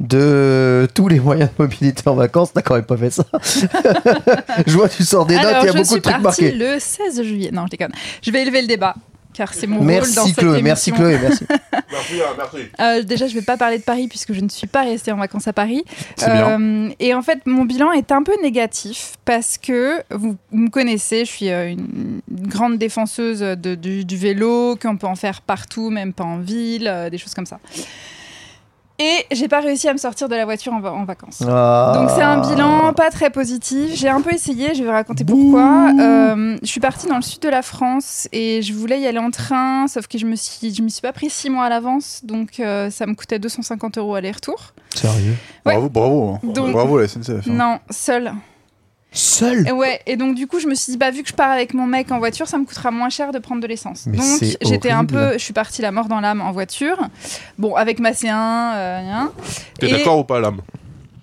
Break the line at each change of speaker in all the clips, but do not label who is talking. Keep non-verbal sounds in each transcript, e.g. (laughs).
de tous les moyens de mobilité en vacances. T'as quand même pas fait ça. (laughs) je vois, tu sors des notes,
Alors,
il y a beaucoup de
suis
trucs
partie
marqués.
le 16 juillet. Non, je déconne. Je vais élever le débat, car c'est mon rôle dans
Merci
cette
Chloé, merci. Chloé, merci. (laughs)
Merci, hein, merci.
Euh, déjà, je vais pas parler de Paris puisque je ne suis pas restée en vacances à Paris.
C'est bien.
Euh, et en fait, mon bilan est un peu négatif parce que vous, vous me connaissez, je suis euh, une grande défenseuse de- du, du vélo, qu'on peut en faire partout, même pas en ville, euh, des choses comme ça. Et j'ai pas réussi à me sortir de la voiture en, va- en vacances.
Ah.
Donc c'est un bilan pas très positif. J'ai un peu essayé, je vais raconter pourquoi. Euh, je suis partie dans le sud de la France et je voulais y aller en train, sauf que je me suis, je m'y suis pas pris six mois à l'avance, donc euh, ça me coûtait 250 euros aller-retour.
Sérieux?
Ouais.
Bravo, bravo. hein.
Donc-
Bravo la SNCF. hein.
Non, seule.
Seul
Et ouais, et donc du coup je me suis dit bah vu que je pars avec mon mec en voiture, ça me coûtera moins cher de prendre de l'essence. Donc j'étais un peu, je suis partie la mort dans l'âme en voiture. Bon avec ma C1, euh, rien.
T'es
Et-
d'accord ou pas, l'âme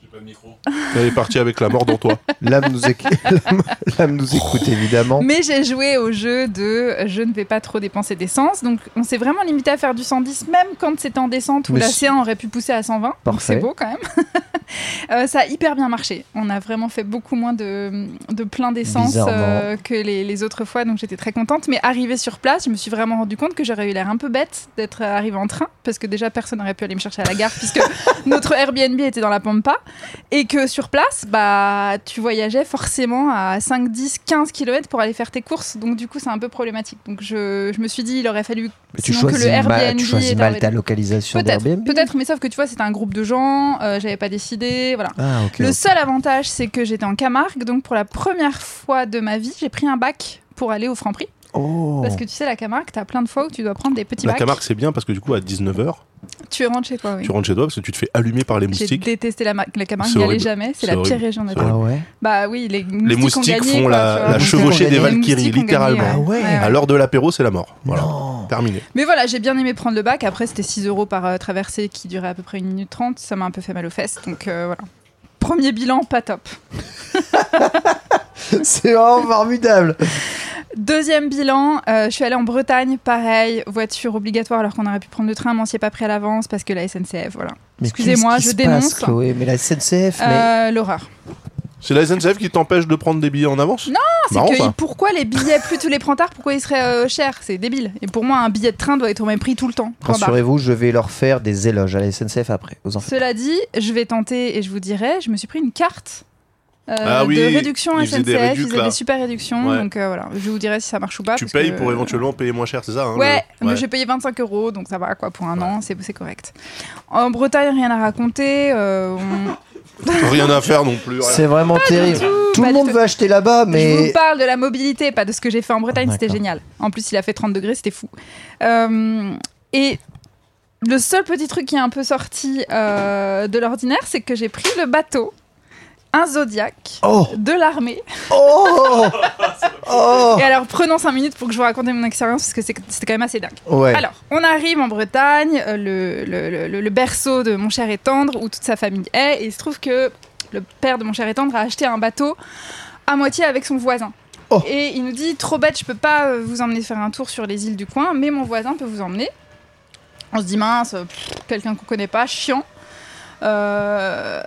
J'ai pas de micro. Elle est partie avec la mort dans toi.
L'âme nous, éc- (laughs) écoute évidemment.
Mais j'ai joué au jeu de je ne vais pas trop dépenser d'essence. Donc on s'est vraiment limité à faire du 110, même quand c'était en descente où
Mais
la
c'est-
C1 aurait pu pousser à 120. Donc
Parfait.
c'est beau quand même. (laughs) Euh, ça a hyper bien marché. On a vraiment fait beaucoup moins de, de plein d'essence euh, que les, les autres fois. Donc j'étais très contente. Mais arrivée sur place, je me suis vraiment rendu compte que j'aurais eu l'air un peu bête d'être arrivée en train. Parce que déjà personne n'aurait pu aller me chercher à la gare puisque (laughs) notre Airbnb était dans la Pampa. Et que sur place, bah, tu voyageais forcément à 5, 10, 15 km pour aller faire tes courses. Donc, du coup, c'est un peu problématique. Donc, je, je me suis dit, il aurait fallu
Mais tu
sinon que
choisis,
le
mal,
Airbnb
tu choisis mal ta localisation
Peut-être,
d'Airbnb.
peut-être, mais sauf que tu vois, c'était un groupe de gens, euh, j'avais pas décidé, voilà.
Ah.
Le seul avantage, c'est que j'étais en Camargue, donc pour la première fois de ma vie, j'ai pris un bac pour aller au Franprix.
Oh.
Parce que tu sais, la Camargue, t'as plein de fois où tu dois prendre des petits
La
bacs.
Camargue, c'est bien parce que du coup, à 19h,
Tu rentres chez toi, oui.
tu rentres chez toi parce que tu te fais allumer par les
J'ai
moustiques.
détesté la, la Camargue, n'y allais
horrible.
jamais, c'est la pire région Terre.
Ah ouais
Bah oui, les moustiques,
Les
ont
moustiques
gagné,
font
quoi,
la, la
Les
chevauchée des Valkyries, littéralement.
gagné,
Ah ouais,
À l'heure de l'apéro, c'est la mort. Voilà.
Non.
Terminé.
Mais voilà, j'ai bien aimé prendre le bac. Après, c'était 6 euros par euh, traversée qui durait à peu près 1 minute 30. Ça m'a un peu fait mal aux fesses. Donc euh, voilà. Premier bilan, pas top. (laughs)
C'est vraiment formidable.
Deuxième bilan, euh, je suis allée en Bretagne, pareil, voiture obligatoire alors qu'on aurait pu prendre le train, mais on s'y est pas pris à l'avance parce que la SNCF, voilà. Excusez-moi, je
se
dénonce.
passe, Chloé, mais la SNCF, mais
Euh, L'horreur.
C'est la SNCF qui t'empêche de prendre des billets en avance?
Non, C'est
Marrant,
que
ça.
pourquoi les billets, plus tu les prends tard, pourquoi ils seraient euh, chers? C'est débile. Et pour moi, un billet de train doit être au même prix tout le temps.
Rassurez-vous, je vais leur faire des éloges à la SNCF après. Aux enfants.
Cela dit, je vais tenter et je vous dirai, je me suis pris une carte euh,
Ah oui,
de réduction
ils
SNCF,
des
ils faisaient
là.
des super réductions,
Ouais.
donc euh, voilà, je vous dirai si ça marche ou pas.
Tu
parce
payes
que-
pour éventuellement payer moins cher, c'est ça hein,
Ouais,
le-
mais j'ai payé 25 euros, donc ça va quoi pour un an, c'est c'est correct. En Bretagne, rien à raconter. euh, on- (laughs)
Rien à faire non plus.
C'est vraiment terrible. Tout le monde veut acheter là-bas,
Je
mais
vous parle de la mobilité, pas de ce que j'ai fait en Bretagne, c'était génial. En plus, il a fait 30 degrés, c'était fou. Euh, et le seul petit truc qui est un peu sorti euh, de l'ordinaire, c'est que j'ai pris le bateau, un Zodiac
oh,
de l'armée.
oh, (laughs) oh.
Et alors, prenons 5 minutes pour que je vous raconte mon expérience, parce que c'était quand même assez dingue.
Ouais.
Alors, on arrive en Bretagne, euh, le, le- le- le berceau de mon cher et tendre, où toute sa famille est, et il se trouve que le père de mon cher et tendre a acheté un bateau à moitié avec son voisin.
Oh.
Et il nous dit, trop bête, je peux pas euh, vous emmener faire un tour sur les îles du coin, mais mon voisin peut vous emmener. On se dit, mince, quelqu'un qu'on connaît pas, chiant. Euh,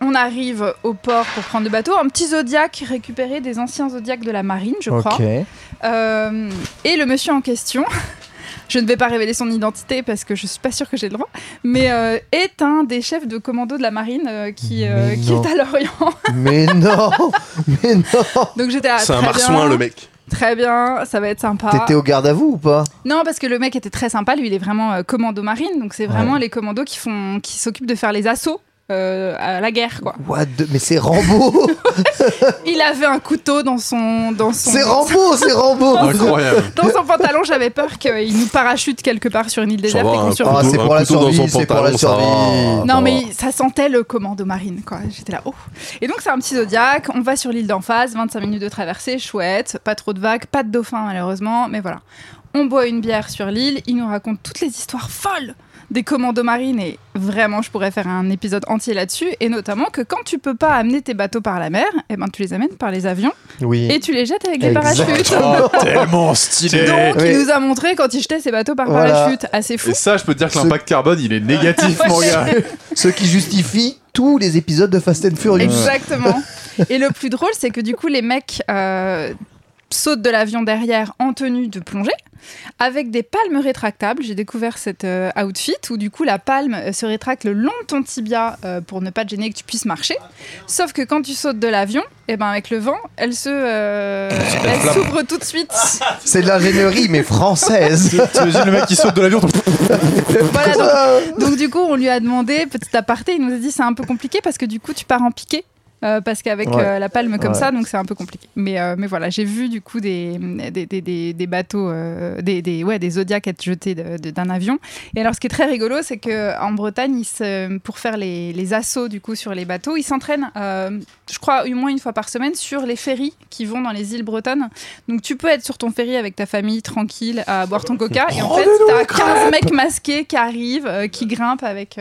on arrive au port pour prendre le bateau, un petit Zodiac récupéré des anciens Zodiacs de la marine, je crois.
Ok.
Euh, et le monsieur en question, (laughs) je ne vais pas révéler son identité parce que je suis pas sûre que j'ai le droit, mais euh, est un des chefs de commando de la marine euh, qui, euh, est à Lorient. (laughs)
Mais non, mais non.
Donc j'étais
C'est un
très
marsouin,
bien,
le mec.
Très bien, ça va être sympa.
T'étais au garde à vous ou pas?
Non, parce que le mec était très sympa. Lui, il est vraiment euh, commando marine, donc c'est vraiment
Ouais.
les commandos qui font, qui s'occupent de faire les assauts euh, à la guerre, quoi.
What the- Mais c'est Rambo (laughs)
Il avait un couteau dans son dans son
C'est Rambo, c'est Rambo (laughs)
Incroyable.
dans son pantalon. J'avais peur qu'il nous parachute quelque part sur une île déserte et qu'on survive.
Ah, c'est pour la
dans
survie,
son
c'est pour la survie.
Non, mais ça sentait le commando marine, quoi. J'étais là, oh. Et donc, c'est un petit zodiaque. On va sur l'île d'en face, 25 minutes de traversée, chouette. Pas trop de vagues, pas de dauphins, malheureusement. Mais voilà. On boit une bière sur l'île. Il nous raconte toutes les histoires folles des commandos marines. Et vraiment, je pourrais faire un épisode entier là-dessus. Et notamment que quand tu peux pas amener tes bateaux par la mer, eh ben, tu les amènes par les avions
Oui.
et tu les jettes avec des parachutes.
Oh, (laughs) tellement (laughs) stylé.
Donc,
Oui.
il nous a montré quand il jetait ses bateaux par
Voilà.
parachute. Assez fou.
Et ça, je peux te dire que
Ce-
l'impact carbone, il est négatif, mon gars. (laughs)
Ce qui justifie tous les épisodes de Fast and Furious.
Exactement. Et le plus drôle, c'est que du coup, les mecs euh, sautent de l'avion derrière en tenue de plongée. Avec des palmes rétractables, j'ai découvert cet euh, outfit où du coup la palme euh, se rétracte le long de ton tibia euh, pour ne pas te gêner et que tu puisses marcher. Sauf que quand tu sautes de l'avion, et ben avec le vent, elle se, euh, elle s'ouvre tout de suite. (laughs)
C'est de l'ingénierie, mais française.
T'imagines le mec qui saute de l'avion
Voilà, donc, donc du coup on lui a demandé petit aparté, il nous a dit c'est un peu compliqué parce que du coup tu pars en piqué. Euh, parce qu'avec
Ouais.
euh, la palme comme
Ouais.
ça, donc c'est un peu compliqué. Mais, euh, mais voilà, j'ai vu du coup des, des, des, des- bateaux, des, des, ouais, des Zodiacs être jetés d'un avion. Et alors, ce qui est très rigolo, c'est que en Bretagne, ils se- pour faire les, les assauts du coup sur les bateaux, ils s'entraînent, je crois, au moins une fois par semaine sur les ferries qui vont dans les îles bretonnes. Donc, tu peux être sur ton ferry avec ta famille tranquille à boire ton coca, et en fait, t'as 15 mecs masqués qui arrivent, qui grimpent avec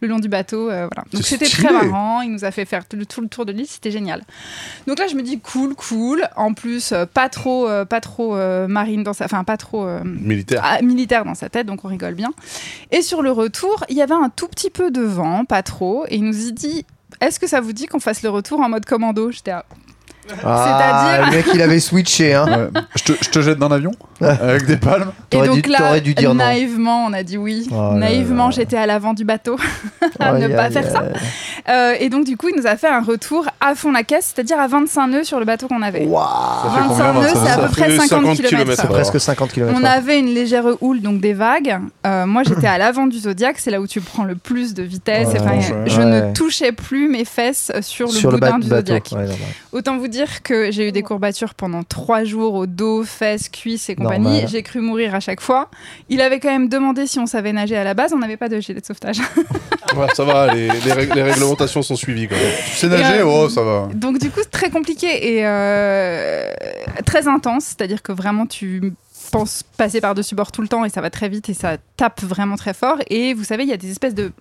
le long du bateau. voilà. Donc, c'était très marrant. Il nous a fait faire tout le, tout le tour de l'île, c'était génial. Donc là, je me dis cool, cool. En plus, euh, pas trop, euh, pas trop euh, marine dans sa, enfin pas trop euh,
Militaire.
ah, militaire dans sa tête, donc on rigole bien. Et sur le retour, il y avait un tout petit peu de vent, pas trop, et il nous a dit. Est-ce que ça vous dit qu'on fasse le retour en mode commando? J'étais là,
Ah,
C'est-à-dire-
le mec, il avait switché. Hein.
Ouais. Je, te, je te jette d'un avion (laughs) avec des palmes.
Et
T'aurais
donc
dû-
là,
dû dire non.
naïvement, on a dit oui.
Oh
naïvement, j'étais à l'avant du bateau (laughs) à ne pas faire ça. Euh, et donc, du coup, il nous a fait un retour à fond la caisse, c'est-à-dire à 25 nœuds sur le bateau qu'on avait.
Fait
25
combien,
nœuds,
25
c'est à peu près
Ça fait
50 km.
C'est presque 50 km.
On avait une légère houle, donc des vagues. Euh, moi, j'étais à l'avant du Zodiac, c'est là où tu prends le plus de vitesse.
Ouais,
Enfin,
ouais.
je
Ouais.
ne touchais plus mes fesses sur le boudin du. Zodiac. Autant vous dire que j'ai eu des courbatures pendant trois jours au dos, fesses, cuisses et compagnie.
Normal.
J'ai cru mourir à chaque fois. Il avait quand même demandé si on savait nager à la base. On n'avait pas de gilet de sauvetage. (laughs)
Ouais, ça va, les, les règ- les réglementations sont suivies. Quoi. Tu sais nager
euh,
Oh, ça va.
Donc du coup, c'est très compliqué et euh, très intense. C'est-à-dire que vraiment, tu penses passer par-dessus bord tout le temps et ça va très vite et ça tape vraiment très fort. Et vous savez, il y a des espèces de...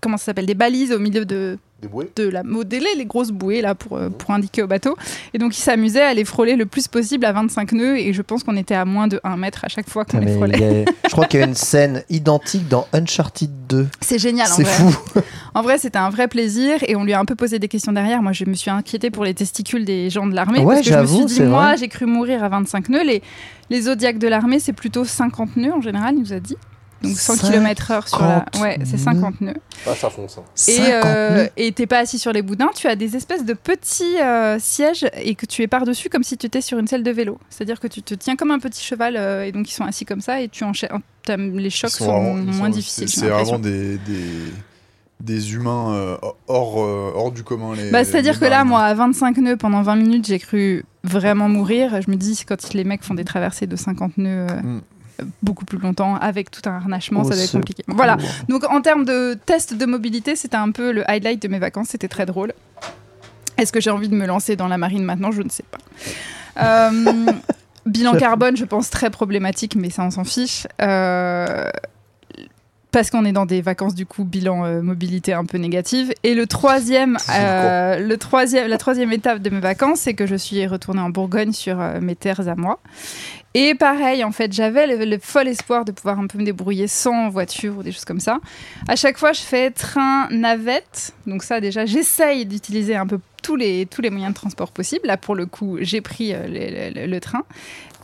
Comment ça s'appelle Des balises au milieu de,
Des bouées
de la modélée, les grosses bouées là pour, euh, pour indiquer au bateau. Et donc, ils s'amusaient à les frôler le plus possible à 25 nœuds et je pense qu'on était à moins de 1 mètre à chaque fois qu'on
Putain,
les
il
frôlait.
a- (laughs) Je crois qu'il y a une scène identique dans Uncharted 2.
C'est génial en
C'est
vrai.
fou.
En vrai, c'était un vrai plaisir et on lui a un peu posé des questions derrière. Moi, je me suis inquiétée pour les testicules des gens de l'armée
Ouais,
parce que je me suis dit, moi,
vrai.
j'ai cru mourir à 25 nœuds. Les, les zodiacs de l'armée, c'est plutôt 50 nœuds en général, il nous a dit. Donc 100 km/h sur la.
50
Ouais, c'est 50 nœuds.
Ah, ça fonce. hein.
Et
50
euh, et t'es pas assis sur les boudins, tu as des espèces de petits euh, sièges et que tu es par-dessus comme si tu étais sur une selle de vélo. C'est-à-dire que tu te tiens comme un petit cheval euh, et donc ils sont assis comme ça et tu enchaînes. Les chocs sont,
vraiment-
moins
sont-
difficiles.
C'est vraiment des, des, des humains euh, hors, euh, hors du commun. Les,
Bah, C'est-à-dire que là, moi, à 25 nœuds pendant 20 minutes, j'ai cru vraiment mourir. Je me dis, quand les mecs font des traversées de 50 nœuds euh,
Mm.
Beaucoup plus longtemps, avec tout un harnachement, ça va être compliqué. Voilà. Donc, en termes de test de mobilité, c'était un peu le highlight de mes vacances. C'était très drôle. Est-ce que j'ai envie de me lancer dans la marine maintenant? Je ne sais pas. Euh, (laughs) bilan carbone, je pense très problématique, mais ça, on s'en fiche. Euh, parce qu'on est dans des vacances du coup bilan euh, mobilité un peu négative et le troisième euh, le troisième la troisième étape de mes vacances c'est que je suis retournée en Bourgogne sur euh, mes terres à moi et pareil en fait j'avais le, fol espoir de pouvoir un peu me débrouiller sans voiture ou des choses comme ça. À chaque fois je fais train navette. Donc ça déjà j'essaye d'utiliser un peu tous les tous les moyens de transport possibles. Là pour le coup j'ai pris euh, le train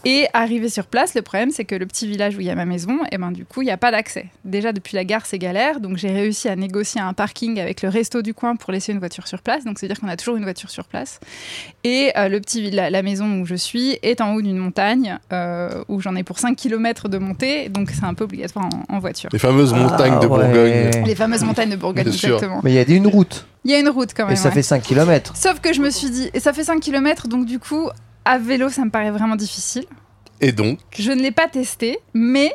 Et arrivé sur place, le problème c'est que le petit village où il y a ma maison, et ben du coup il n'y a pas d'accès. Déjà depuis la gare c'est galère, donc j'ai réussi à négocier un parking avec le resto du coin pour laisser une voiture sur place. Donc c'est à dire qu'on a toujours une voiture sur place. Et euh, le petit la, la maison où je suis est en haut d'une montagne euh, où j'en ai pour 5 km de montée, donc c'est un peu obligatoire en, en voiture.
Les fameuses montagnes de
Ah, ouais.
Bourgogne.
Les fameuses montagnes de Bourgogne,
Bien sûr.
exactement.
Mais il y a une route.
Il y a une route quand même.
Et ça
ouais.
fait 5 km.
Sauf que je me suis dit, et ça fait 5 km, donc du coup, à vélo, ça me paraît vraiment difficile.
Et donc,
Je ne l'ai pas testé, mais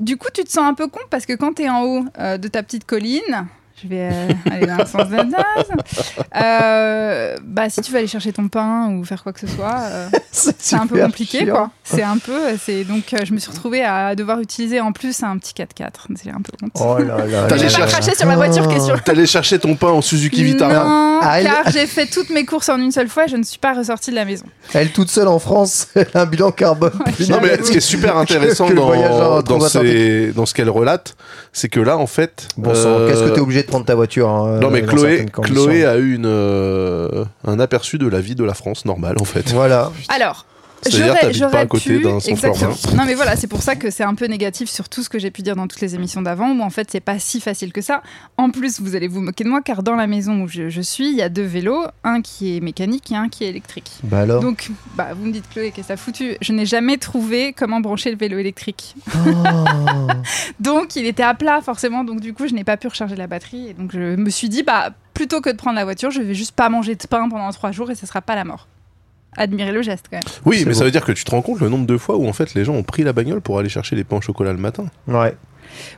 du coup, tu te sens un peu con parce que quand tu es en haut euh, de ta petite colline, je vais euh, aller dans le sens de (laughs) euh, bah, si tu veux aller chercher ton pain ou faire quoi que ce soit, euh, (laughs) c'est un peu
super
compliqué,
chiant.
quoi. C'est un peu, c'est donc euh, je me suis retrouvée à devoir utiliser en plus un petit 4x4. C'est un peu honte.
Oh là là.
T'as
je vais
les
pas
chercher.
cracher sur la voiture qui est sur
t'allais chercher ton pain en Suzuki Vitara.
non,
Ah, elle-
car j'ai fait toutes mes courses en une seule fois et je ne suis pas ressortie de la maison.
Elle toute seule en France, (laughs) elle a un bilan carbone.
Non mais ce qui est super (laughs) intéressant
que
dans, dans,
transatlantique.
ces- dans ce qu'elle relate, c'est que là en fait,
Bon sang,
euh,
qu'est-ce que t'es obligé de prendre ta voiture hein,
non mais Chloé. Chloé a eu une, euh, un aperçu de la vie de la France normale en fait.
Voilà.
Alors,
C'est-à-dire t'habites pas à côté d'un
Exactement. Non mais voilà, c'est pour ça que c'est un peu négatif sur tout ce que j'ai pu dire dans toutes les émissions d'avant, où en fait c'est pas si facile que ça. En plus, vous allez vous moquer de moi, car dans la maison où je, je suis, il y a deux vélos, un qui est mécanique et un qui est électrique.
Bah alors.
Donc, bah, vous me dites Chloé, qu'est-ce que ça a foutu? Je n'ai jamais trouvé comment brancher le vélo électrique.
Oh. (laughs)
Donc, il était à plat forcément, donc du coup, je n'ai pas pu recharger la batterie. Et donc, je me suis dit, bah, plutôt que de prendre la voiture, je vais juste pas manger de pain pendant trois jours et ce sera pas la mort. Admirez le geste quand même.
Oui, mais
beau.
ça veut dire que tu te rends compte le nombre de fois où en fait les gens ont pris la bagnole pour aller chercher les pains au chocolat le matin.
Ouais.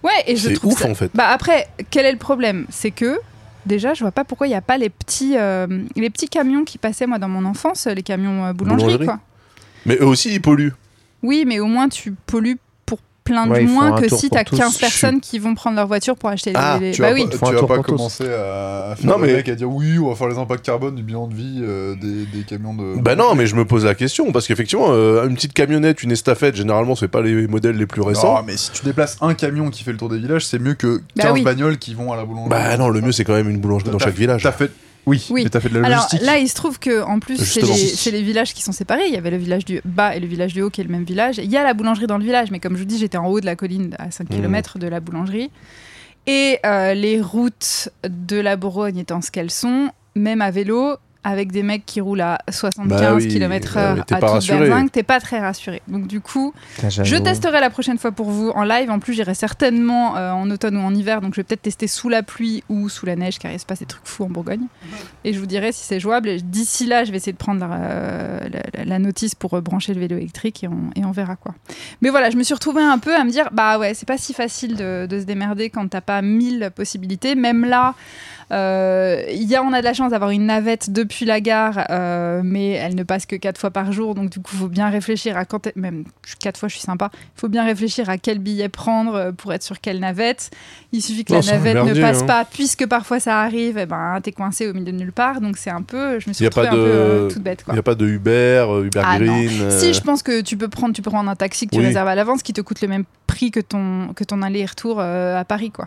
Ouais, et je
C'est
trouve
ouf
ça-
en fait.
Bah après, quel est le problème? C'est que déjà, je vois pas pourquoi il n'y a pas les petits, euh, les petits camions qui passaient moi dans mon enfance, les camions euh, boulangerie,
Boulangerie.
quoi.
Mais eux aussi ils polluent.
Oui, mais au moins tu pollues plein de
Ouais,
moins que si
pour
tu as
tous.
15 personnes qui vont prendre leur voiture pour acheter
Ah,
les, les-
Tu
Bah
vas
oui.
tu vas pas
tous.
commencer à, à faire
Non,
le
mais-
mec à dire oui, on va faire les impacts carbone du bilan de vie euh, des, des camions de.
Bah non, mais je me pose la question parce qu'effectivement, euh, une petite camionnette, une estafette, généralement c'est pas les modèles les plus récents.
Non, mais si tu déplaces un camion qui fait le tour des villages, c'est mieux que 15
Bah oui.
bagnoles qui vont à la boulangerie.
Bah non, le mieux c'est quand même une boulangerie dans
T'as-
chaque village.
T'as fait. Oui,
Oui.
mais t'as fait de la
Alors
logistique.
là, il se trouve que en plus, c'est les, c'est les villages qui sont séparés. Il y avait le village du bas et le village du haut qui est le même village. Il y a la boulangerie dans le village, mais comme je vous dis, j'étais en haut de la colline à 5
Mhm.
km de la boulangerie. Et euh, les routes de la Bourgogne étant ce qu'elles sont, même à vélo, avec des mecs qui roulent à 75
Bah oui,
km/h
bah oui, t'es
à toute berzingue, t'es pas très rassuré. Donc du coup, je testerai la prochaine fois pour vous en live. En plus, j'irai certainement euh, en automne ou en hiver. Donc, je vais peut-être tester sous la pluie ou sous la neige, car il se passe des trucs fous en Bourgogne. Et je vous dirai si c'est jouable. D'ici là, je vais essayer de prendre la, euh, la- la notice pour euh, brancher le vélo électrique et on, et on verra quoi. Mais voilà, je me suis retrouvée un peu à me dire bah ouais, c'est pas si facile de, de se démerder quand t'as pas mille possibilités. Même là. Euh, il y a, on a de la chance d'avoir une navette depuis la gare, euh, mais elle ne passe que quatre fois par jour, donc du coup, il faut bien réfléchir à quand, même quatre fois, je suis sympa, il faut bien réfléchir à quel billet prendre euh, pour être sur quelle navette. Il suffit que
Non,
la navette ne passe
hein.
pas, puisque parfois ça arrive, et ben t'es coincé au milieu de nulle part, donc c'est un peu, je me suis
Y a
retrouvée
pas
un peu euh, toute bête
Il n'y a pas de Uber, Uber
Ah.
Green.
Si, je pense que tu peux prendre, tu peux prendre un taxi que tu
Oui.
réserves à l'avance qui te coûte le même prix que ton, que ton aller-retour à Paris, quoi.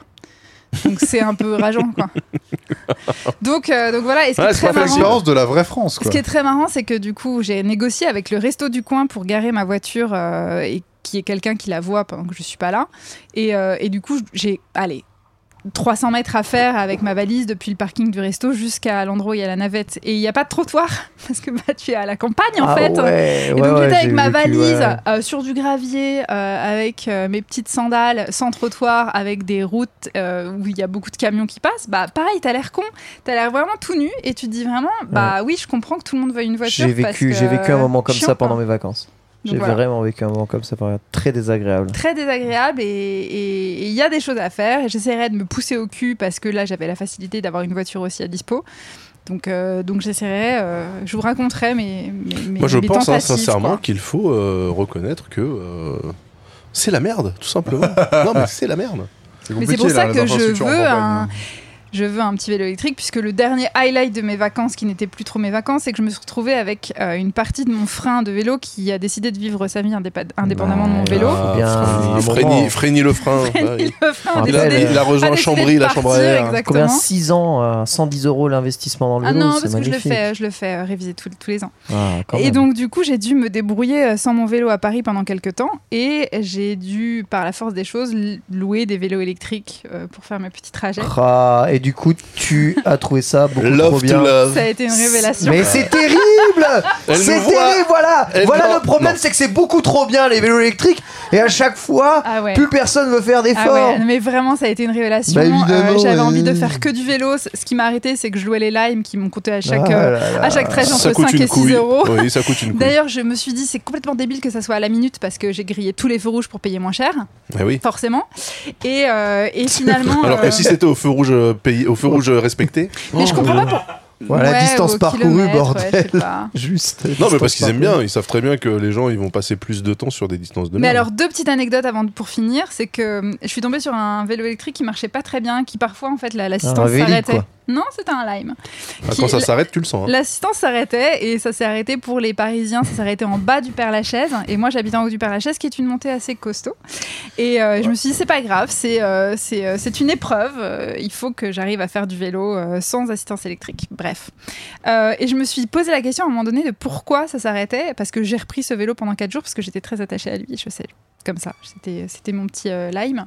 Donc c'est un peu rageant, quoi. Donc, euh, donc voilà, et ce qui
Ouais,
est
c'est
très marrant.
L'expérience de la vraie France,
ce
quoi.
qui est très marrant, c'est que du coup, j'ai négocié avec le resto du coin pour garer ma voiture euh, et qui est quelqu'un qui la voit pendant que je suis pas là. Et, euh, et du coup, j'ai, allez, 300 mètres à faire avec ma valise depuis le parking du resto jusqu'à l'endroit où il y a la navette. Et il n'y a pas de trottoir (laughs) parce que bah, tu es à la campagne en
ah
fait.
Ouais,
Et
ouais,
donc
ouais,
j'étais avec ma valise euh, sur du gravier, euh, avec euh, mes petites sandales, sans trottoir, avec des routes où il y a beaucoup de camions qui passent. Bah pareil, t'as l'air con, t'as l'air vraiment tout nu et tu te dis vraiment, bah oui, je comprends que tout le monde veuille une voiture.
J'ai vécu, j'ai vécu un moment comme
chiant,
ça pendant mes vacances. J'ai
voilà.
vraiment vécu un moment comme ça, pendant- très désagréable.
Très désagréable et il y a des choses à faire. J'essaierai de me pousser au cul parce que là j'avais la facilité d'avoir une voiture aussi à dispo. Donc, euh, donc j'essaierai, euh, je vous raconterai mes, mes, mes-
Moi je
mes
pense hein, sincèrement qu'il faut euh, reconnaître que euh, c'est la merde, tout simplement. (laughs) non mais c'est la merde.
C'est
Mais c'est pour ça
là,
que je veux un-. Je veux un petit vélo électrique, puisque le dernier highlight de mes vacances, qui n'était plus trop mes vacances, c'est que je me suis retrouvée avec euh, une partie de mon frein de vélo qui a décidé de vivre sa vie indépendamment de mon vélo.
Ah,
bien.
Frény le frein.
Le
Il
Il a,
décidé-
il a rejoint
a décidé
Chambry, la chambre à air.
exactement.
Combien 6 ans, euh, 110 euros l'investissement dans le
Ah
vélo
non,
c'est
parce que je le
magnifique.
fais, je le fais euh, réviser tous- tous les ans.
Ah, quand
Et
même.
donc, du coup, j'ai dû me débrouiller euh, sans mon vélo à Paris pendant quelques temps. Et j'ai dû, par la force des choses, louer des vélos électriques euh, pour faire mes petits trajets.
Ah, et du coup, tu as trouvé ça beaucoup trop
Love
bien.
to love.
Ça a été une révélation.
Mais c'est terrible C'est terrible, voilà
Elle-
Voilà
non,
le problème, c'est que c'est beaucoup trop bien les vélos électriques et à chaque fois,
Ah ouais.
plus personne veut faire
Ah
d'efforts.
ouais, mais vraiment, ça a été une révélation.
Bah,
Euh, J'avais
ouais.
envie de faire que du vélo. Ce qui m'a arrêté, c'est que je louais les limes qui m'ont coûté à chaque,
Ah
euh,
là là.
à chaque trajet
Ça
entre
coûte
5
une
et 6
couille.
euros.
Oui, ça coûte une. (laughs)
D'ailleurs, je me suis dit, c'est complètement débile que ça soit à la minute parce que j'ai grillé tous les feux rouges pour payer moins cher,
Eh oui.
forcément. Et, euh, et (laughs) finalement.
Alors
euh,
que si c'était au feu rouge payé, au feu rouge respecté.
Mais je comprends pas pour-
Voilà,
Ouais,
distance parcourue, bordel.
ouais. (laughs)
Juste.
Non, mais parce qu'ils aiment bien, ils savent très bien que les gens ils vont passer plus de temps sur des distances de
Mais
merde.
alors, deux petites anecdotes avant de- pour finir, c'est que euh, je suis tombée sur un vélo électrique qui marchait pas très bien, qui parfois, en fait, la- l'assistance s'arrêtait. Non, c'était un Lime.
Ah,
qui-
quand ça s'arrête, tu le sens. hein.
L'assistance s'arrêtait et ça s'est arrêté pour les Parisiens, ça s'est arrêté en bas du Père Lachaise et moi j'habite en haut du Père Lachaise qui est une montée assez costaud. Et euh, je me suis dit c'est pas grave, c'est euh, c'est euh, c'est une épreuve, il faut que j'arrive à faire du vélo euh, sans assistance électrique. Bref. Et je me suis posé la question à un moment donné de pourquoi ça s'arrêtait parce que j'ai repris ce vélo pendant 4 jours parce que j'étais très attachée à lui, je sais comme ça, c'était c'était mon petit euh, lime.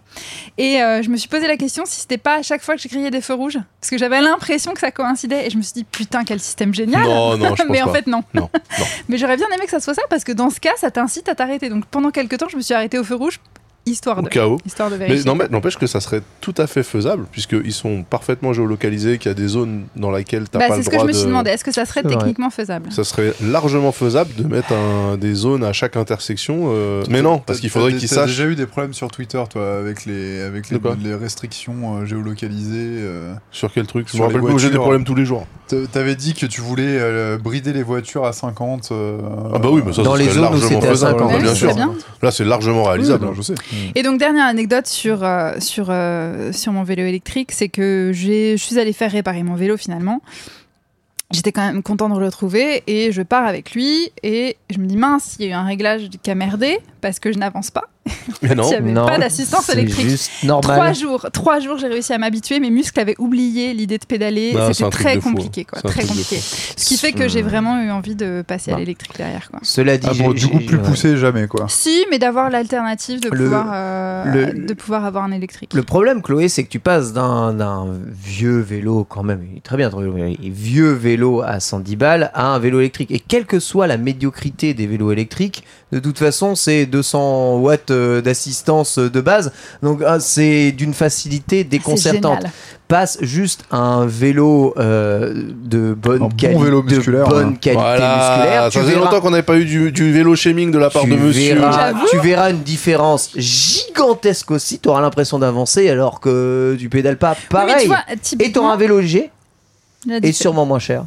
Et euh, je me suis posé la question si c'était pas à chaque fois que je grillais des feux rouges parce que j'avais l'impression que ça coïncidait et je me suis dit putain quel système génial.
Non, non, je (laughs) pense
mais en
pas.
fait, non.
Non, non. (laughs)
Mais j'aurais bien aimé que ça soit ça parce que dans ce cas, ça t'incite à t'arrêter. Donc pendant quelques temps, je me suis arrêtée au feu rouge, histoire de,
où.
histoire de
Mais
vérifier.
non, mais n'empêche que ça serait tout à fait faisable, puisqu'ils sont parfaitement géolocalisés, qu'il y a des zones dans lesquelles tu
Bah,
pas
c'est
le
ce que je
droit
me suis
de-
demandé. Est-ce que ça serait
C'est vrai.
techniquement faisable?
Ça serait largement faisable de mettre un- des zones à chaque intersection. euh, Mais non, parce qu'il faudrait qu'ils sachent.
déjà eu des problèmes sur Twitter, toi, avec les, avec les, restrictions euh, géolocalisées. euh.
Sur quel truc? Je
Sur
me rappelle
les
plus, j'ai des
voitures.
problèmes tous les jours.
T'a- T'avais dit que tu voulais euh, brider les voitures à 50. euh,
Ah bah oui, mais ça,
Dans
ça
les
serait
zones où
largement faisable.
50.
Oui,
bien
c'est
sûr. Là, c'est largement réalisable.
Oui, je sais.
Et donc dernière anecdote sur euh, sur euh, sur mon vélo électrique, c'est que je suis allée faire réparer mon vélo finalement. J'étais quand même content de le retrouver et je pars avec lui et je me dis mince, il y a eu un réglage qui a merdé parce que je n'avance pas.
Mais non. (laughs)
Pas d'assistance électrique.
juste
Trois
normal.
jours, trois jours, j'ai réussi à m'habituer. Mes muscles avaient oublié l'idée de pédaler.
Ah, c'est
C'était très
fou,
compliqué,
hein.
quoi, très compliqué. Ce qui fait que j'ai
Hmm.
vraiment eu envie de passer à
Non.
l'électrique derrière, quoi.
Cela dit,
Ah bon, du coup, plus poussé jamais, quoi.
Si, mais d'avoir l'alternative de
Le-
pouvoir, euh,
le-
de pouvoir avoir un électrique.
Le problème, Chloé, c'est que tu passes d'un vieux vélo, quand même, très bien, ton vélo, mais vieux vélo à 110 balles à un vélo électrique. Et quelle que soit la médiocrité des vélos électriques, de toute façon, c'est 200 watts euh, d'assistance euh, de base. Donc, ah, c'est d'une facilité
C'est
déconcertante. Passe juste à un vélo euh, de bonne,
Un bon
quali-
vélo
de
musculaire,
bonne
hein.
qualité musculaire.
Voilà,
Tu
ça faisait
verras-
longtemps qu'on n'avait pas eu du, du vélo shaming de la part
tu
de monsieur.
verras, tu verras une différence gigantesque aussi. Tu auras l'impression d'avancer alors que tu pédales pas
Oui,
pareil.
tu vois,
et tu auras un vélo léger et sûrement moins cher.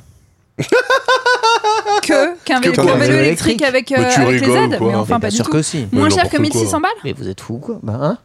(laughs)
que qu'un vélo,
qu'un
vélo électrique.
avec, euh, avec les aides, mais enfin pas du tout. Moins cher que
n'importe quoi.
1600 balles
Mais vous êtes fous quoi. Bah, hein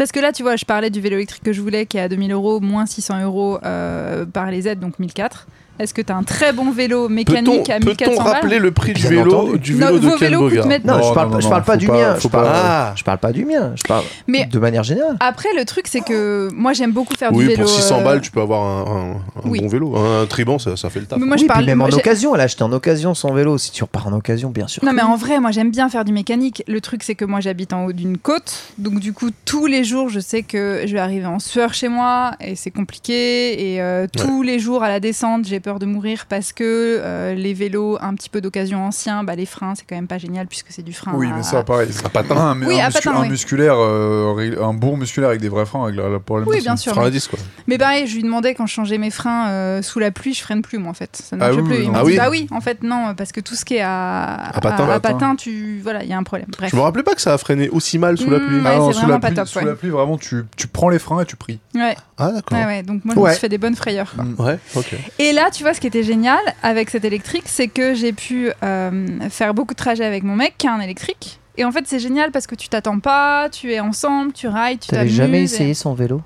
Parce que là, tu vois, je parlais du vélo électrique que je voulais qui est à 2000 euros, moins 600 euros euh, par les aides, donc 1004. Est-ce que tu as un très bon vélo
Peut-on
mécanique à
peut-on
1400
rappeler
balles
le prix du vélo, du
Non,
vélo de
coûtent
Bogart
maintenant-
Non,
Non,
je parle,
non,
pas- je
non,
parle pas du mien. Je parle,
pas-
je parle pas du mien. Je parle
Mais-
de manière générale.
Après, le truc, c'est que moi, j'aime beaucoup faire
Oui,
du vélo.
pour 600
euh,
balles, tu peux avoir un, un- un
oui.
bon vélo. Un triban, ça, ça fait le taf.
Mais moi,
oui,
je
puis
parle.
même en
j'ai-
occasion, elle a acheté en occasion son vélo. Si tu repars en occasion, bien sûr.
Non mais
oui.
en vrai, moi j'aime bien faire du mécanique. Le truc c'est que moi j'habite en haut d'une côte, donc du coup tous les jours je sais que je vais arriver en sueur chez moi et c'est compliqué. Et euh, tous les jours à la descente j'ai peur de mourir parce que euh, les vélos un petit peu d'occasion anciens, bah, les freins c'est quand même pas génial puisque c'est du frein.
Oui,
à-
mais ça, pareil.
Un patin.
Un,
Oui,
un muscu-
patin,
un
oui.
musculaire, euh, un bon musculaire avec des vrais freins règle le problème.
Oui, bien sûr.
Frein à
Mais,
10, quoi.
mais pareil, je lui demandais quand je changeais mes freins euh, sous la pluie, je freine plus moi en fait. Ça ne
Ah oui,
plus. Il
Ah
dit
oui
bah oui, en fait non, parce que tout ce qui est à,
À patin.
à,
Patin.
patin, tu voilà, il y a un problème. Bref.
Je me rappelais pas que ça a freiné aussi mal sous la
Mm,
pluie.
ouais,
Ah non,
c'est
sous
vraiment
la
pas
pluie,
top,
Sous
ouais.
La pluie, vraiment, tu, tu prends les freins et tu pries.
Ouais,
Ah, d'accord.
ouais, ouais. Donc moi je
Ouais.
me suis fait des bonnes frayeurs. quoi.
Ouais, ok.
Et là, tu vois, ce qui était génial avec cet électrique, c'est que j'ai pu euh, faire beaucoup de trajets avec mon mec qui a un électrique. Et en fait, c'est génial parce que tu t'attends pas, tu es ensemble, tu rides, tu
T'avais
t'amuses.
jamais
et-
essayé son vélo?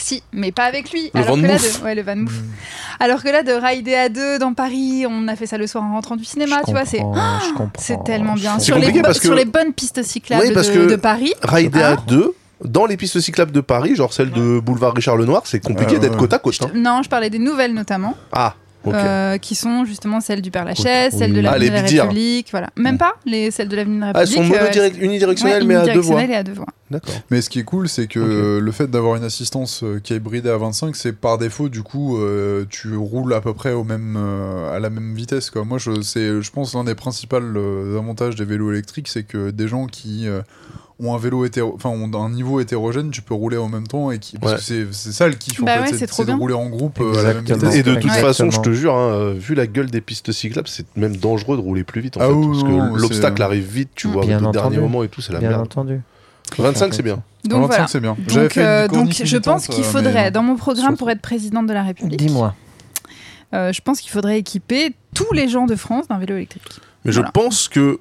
Si, mais pas avec lui.
Le
Alors
Van
que là,
Mouf.
de... ouais, le Van Mouf. Alors que là, de rider à deux dans Paris, on a fait ça le soir en rentrant du cinéma,
Je
tu vois, c'est
comprends, je (gasps) comprends,
c'est tellement bien. Sur les,
parce que-
sur les bonnes pistes cyclables
Oui, parce
de,
que-
de Paris.
Rider à
Ah.
deux, dans les pistes cyclables de Paris, genre celle de boulevard Richard Lenoir, c'est compliqué
Ah,
d'être côte à côte. hein.
Non, je parlais des nouvelles notamment,
Ah, ok.
euh, qui sont justement celles du Père Lachaise, celles de.
Ah,
l'avenue
les
de la
Bidières.
République, voilà. Même pas les celles de l'avenue de la
Ah, elles
République.
sont
euh,
unidirectionnelles,
ouais,
mais à deux voies.
unidirectionnelles et à deux voies.
D'accord.
Mais ce qui est cool, c'est que
Ok.
euh, le fait d'avoir une assistance euh, qui est bridée à 25, c'est par défaut, du coup, euh, tu roules à peu près au même, euh, à la même vitesse. Quoi. Moi, je, c'est, je pense l'un des principaux euh, avantages des vélos électriques, c'est que des gens qui euh, ont un vélo hétéro, enfin, ont un niveau hétérogène, tu peux rouler en même temps et qui, parce
Ouais.
que c'est, c'est ça le kiff.
Bah
en
ouais,
fait,
c'est trop
de rouler en groupe euh, à la même vitesse.
Et de toute façon, je te jure, hein, euh, vu la gueule des pistes cyclables, c'est même dangereux de rouler plus vite en
Ah
fait.
oui,
parce que l'obstacle arrive vite, tu vois,
entendu.
dernier moment et tout, c'est la
Bien
merde.
entendu.
25, c'est bien.
Donc
25,
voilà.
c'est bien.
Donc, euh, donc je pense qu'il faudrait,
mais-
dans mon programme pour être présidente de la République,
Dis-moi.
euh, je pense qu'il faudrait équiper tous les gens de France d'un vélo électrique.
Mais
Voilà.
je pense que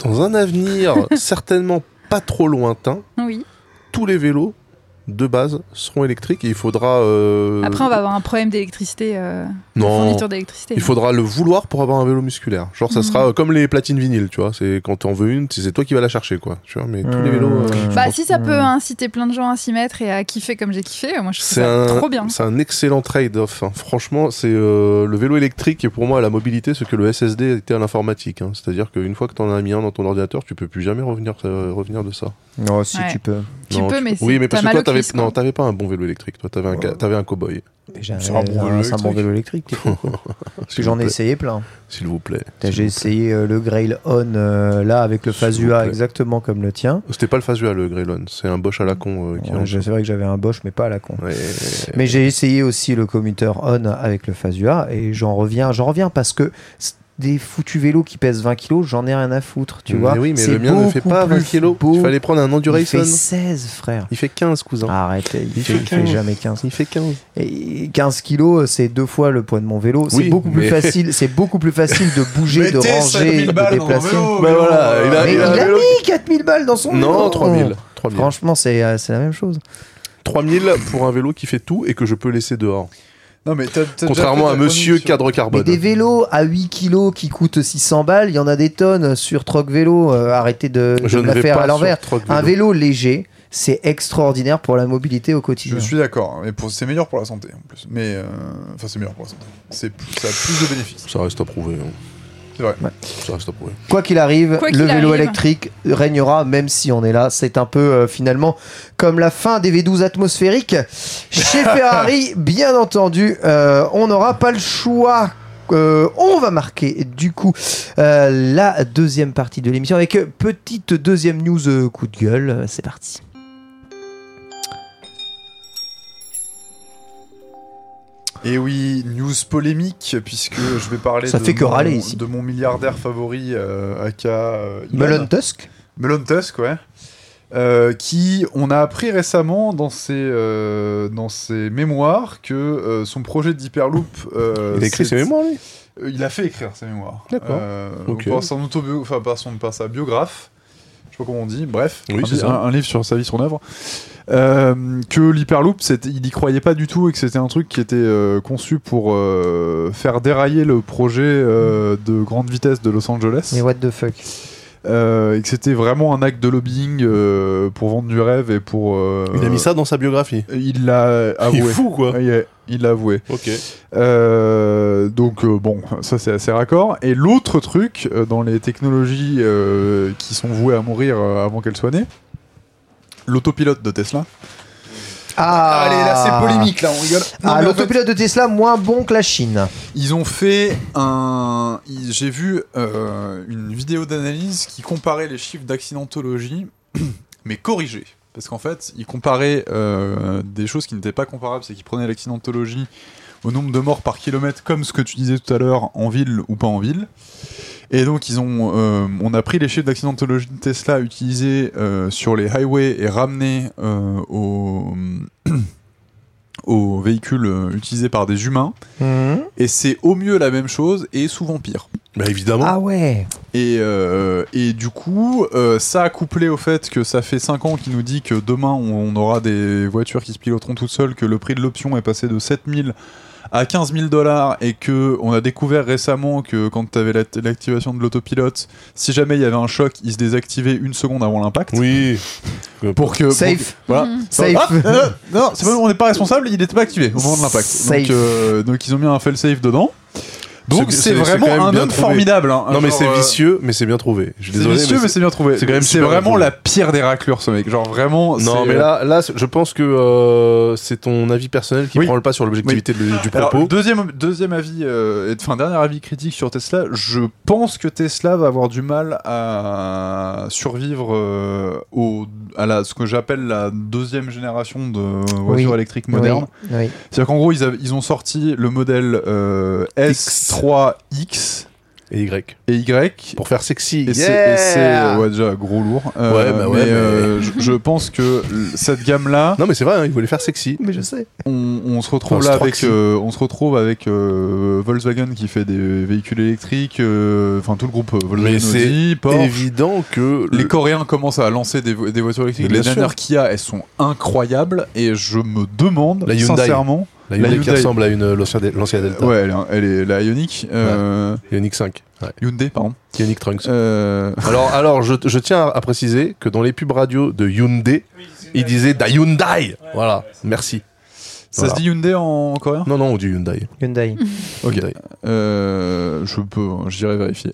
dans un avenir (laughs) certainement pas trop lointain,
Oui.
tous les vélos de base seront électriques et il faudra. euh,
Après, on va avoir un problème d'électricité, euh, de
Non.
fourniture d'électricité.
Il faudra le vouloir pour avoir un vélo musculaire. Genre, ça
Mhm.
sera euh, comme les platines vinyles, tu vois. C'est quand t'en veux une, c'est toi qui vas la chercher, quoi. Tu vois, mais tous les vélos. euh.
Bah,
pense-
si ça peut inciter plein de gens à s'y mettre et à kiffer comme j'ai kiffé, moi je trouve
C'est
ça
un,
trop bien.
c'est un excellent trade-off. hein. Franchement, c'est euh, le vélo électrique est pour moi à la mobilité ce que le SSD était à l'informatique. hein. C'est-à-dire qu'une fois que t'en as mis un dans ton ordinateur, tu peux plus jamais revenir, euh, revenir de ça.
Non, si
Ouais.
tu peux.
Tu
Non,
peux, mais
oui, mais parce que toi, t'avais
quoi.
non, t'avais pas un bon vélo électrique. Toi, t'avais un,
Ouais.
t'avais un cowboy.
C'est un bon vélo
c'est un bon
électrique.
vélo (laughs) j'en ai essayé plein.
S'il vous plaît.
J'ai
vous
essayé euh, le Grail On euh, là avec le Fazua exactement comme le tien.
C'était pas le Fazua, le Greylon. C'est un Bosch à la con. euh,
Ouais. C'est vrai que j'avais un Bosch mais pas à la con.
Ouais.
Mais j'ai essayé aussi le commuteur On avec le Fazua et j'en reviens, j'en reviens parce que des foutus vélos qui pèsent 20 kilos, j'en ai rien à foutre, tu
Mais
vois.
oui, mais
C'est
le mien ne fait
beaucoup
pas 20
plus
kilos.
beau.
Il fallait prendre un
Il
Endurayson.
fait 16, frère.
Il fait 15, cousin.
Arrête, il,
Il
fait,
fait
il fait
15.
jamais 15.
Il fait 15.
Et 15 kilos, c'est deux fois le poids de mon vélo. C'est
Oui,
beaucoup plus
mais-
facile. C'est beaucoup plus facile de bouger, (laughs) de ranger,
5000
de déplacer.
vélo,
Bah
vélo,
voilà, il a-
Mais il
un
a,
vélo-
mis 4000 balles dans son vélo.
Non, 3000. 3000.
Franchement, c'est euh, c'est la même chose.
3000 pour un vélo qui fait tout et que je peux laisser dehors.
Non, mais déjà
Contrairement à monsieur cadre
Mais
carbone.
des vélos à 8 kilos qui coûtent 600 balles, il y en a des tonnes sur Troc Vélo. euh, arrêtez de, de
Je
me
ne
la faire à l'envers. Un
Vélo.
léger, c'est extraordinaire pour la mobilité au quotidien.
Je suis d'accord, mais pour- c'est meilleur pour la santé en plus. Mais euh, enfin, c'est meilleur pour la santé. Plus- ça a plus de bénéfices.
Ça reste à prouver. hein.
C'est vrai.
Ça reste à prouver.
Quoi qu'il arrive,
Quoi
le
qu'il
vélo
arrive.
électrique régnera même si on est là. C'est un peu euh, finalement comme la fin des V12 atmosphériques. Chez (laughs) Ferrari, bien entendu, euh, on n'aura pas le choix. Euh, on va marquer du coup euh, la deuxième partie de l'émission avec petite deuxième news euh, coup de gueule. C'est parti.
Et oui, news polémique, puisque je vais parler
Ça
de,
fait que
mon,
râler ici.
de mon milliardaire favori, euh, aka euh, Elon.
Melon Tusk.
Melon Tusk, ouais. Euh, qui, on a appris récemment dans ses, euh, dans ses mémoires que euh, son projet d'Hyperloop. euh,
Il a écrit ses mémoires, lui?
Il a fait écrire ses mémoires.
D'accord.
Euh,
Ok.
Par son autobio, enfin par son, par sa biographe. Je sais pas comment on dit. Bref,
Oui,
un, livre sur sa vie, son œuvre. Euh, que l'hyperloop, c'était- il y croyait pas du tout et que c'était un truc qui était euh, conçu pour euh, faire dérailler le projet euh, de grande vitesse de Los Angeles.
Mais what the fuck
Euh, et que c'était vraiment un acte de lobbying euh, pour vendre du rêve et pour. euh,
Il a mis ça dans sa biographie.
Il l'a avoué.
Il est fou, quoi.
Il l'a avoué.
Ok.
Donc bon, ça c'est assez raccord. Et l'autre truc dans les technologies qui sont vouées à mourir avant qu'elles soient nées, l'autopilote de Tesla.
Ah
Allez, là c'est polémique, là on rigole. Non,
Ah,
mais en fait,
l'autopilote de Tesla moins bon que la Chine.
ils ont fait un. ils- J'ai vu euh, une vidéo d'analyse qui comparait les chiffres d'accidentologie, (clears throat) mais corrigés. Parce qu'en fait, ils comparaient euh, des choses qui n'étaient pas comparables, c'est qu'ils prenaient l'accidentologie au nombre de morts par kilomètre, comme ce que tu disais tout à l'heure, en ville ou pas en ville. Et donc, ils ont, euh, on a pris les chiffres d'accidentologie de Tesla utilisés euh, sur les highways et ramenés euh, au, (clears throat) aux véhicules utilisés par des humains.
Mhm.
Et c'est au mieux la même chose et souvent pire.
Bah évidemment.
Ah ouais.
Et, euh, et du coup, euh, ça couplé au fait que ça fait 5 ans qu'il nous dit que demain on, on aura des voitures qui se piloteront toutes seules, que le prix de l'option est passé de 7000 à 15 000 dollars et que on a découvert récemment que quand tu avais l'activation de l'autopilote, si jamais il y avait un choc, il se désactivait une seconde avant l'impact.
Oui.
Pour que. pour
Safe.
que- voilà.
Safe.
Ah, euh, non, c'est pas, on n'est pas responsable, il n'était pas activé au moment de l'impact.
Safe.
Donc, euh, donc ils ont mis un fail-safe dedans. Donc
C'est-
vraiment un homme
trouvé.
formidable. hein.
Non mais c'est
euh,
vicieux, mais c'est bien trouvé. Je suis
C'est
désolé.
vicieux,
mais
mais c'est bien trouvé.
c'est quand même
C'est
super
vraiment la pire des raclures, ce mec. Genre vraiment.
Non, mais là, là, je pense que euh, c'est ton avis personnel qui
Oui.
prend le pas sur l'objectivité du
Alors,
propos.
deuxième, deuxième avis, euh, enfin dernier avis critique sur Tesla, je pense que Tesla va avoir du mal à survivre euh, au, à la, ce que j'appelle la deuxième génération de voitures
Oui.
électriques modernes.
Oui, oui.
C'est-à-dire qu'en gros, ils, ils ont sorti le modèle euh, S3X
Et Y.
et Y.
Pour faire sexy.
Et c'est- et c'est ouais, déjà gros lourd. Euh,
Ouais, bah ouais,
mais,
mais-
euh, je, je pense que cette gamme-là,
Non mais c'est vrai, hein, il voulait faire sexy.
Mais je sais.
on, on se retrouve
Enfin,
là avec, euh, on se retrouve avec euh, Volkswagen qui fait des véhicules électriques, euh, enfin tout le groupe Volkswagen,
Mais c'est. Évident que
Les
le-
Coréens commencent à lancer des, vo- des voitures électriques. Les dernières Kia, elles sont incroyables et je me demande
La Hyundai. La Hyundai qui ressemble à une Lancia Lancia Delta.
Ouais, elle, est- elle est la Ioniq. Euh,
Ioniq 5. Ouais.
Hyundai, pardon.
Ioniq Trunks.
Euh, (laughs)
Alors, alors je, je tiens à préciser que dans les pubs radio de Hyundai, il disait da Hyundai. Voilà, merci.
ça
Voilà.
se dit Hyundai en coréen?
Non, non, on dit Hyundai.
Hyundai. (laughs)
Ok.
Hyundai.
Euh, je peux, je dirais vérifier.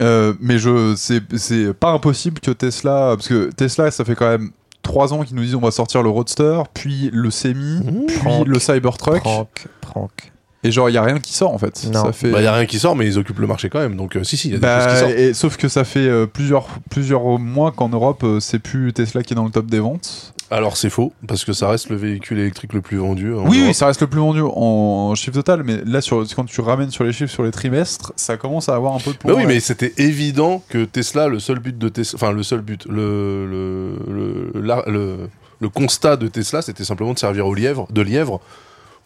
Euh, mais je, c'est, c'est pas impossible que Tesla, parce que Tesla, ça fait quand même trois ans qu'ils nous disent on va sortir le Roadster, puis le Semi,
Mmh.
puis
Prank.
le Cybertruck,
Prank. Prank.
et genre il y a rien qui sort en fait.
Non.
Ça fait.
Bah, y a rien qui sort, mais ils occupent le marché quand même. Donc, euh, si, si, il y a des
Bah,
choses qui sortent.
et, sauf que ça fait euh, plusieurs, plusieurs mois qu'en Europe, euh, c'est plus Tesla qui est dans le top des ventes.
Alors, c'est faux, parce que ça reste le véhicule électrique le plus vendu. en
oui, ça reste le plus vendu en, chiffre total, mais là, sur, quand tu ramènes sur les chiffres sur les trimestres, ça commence à avoir un peu de
Bah
poids.
oui, mais c'était évident que Tesla, le seul but de Tesla, enfin le seul but, le le, le, la- le, le constat de Tesla, c'était simplement de servir au lièvre, de lièvre,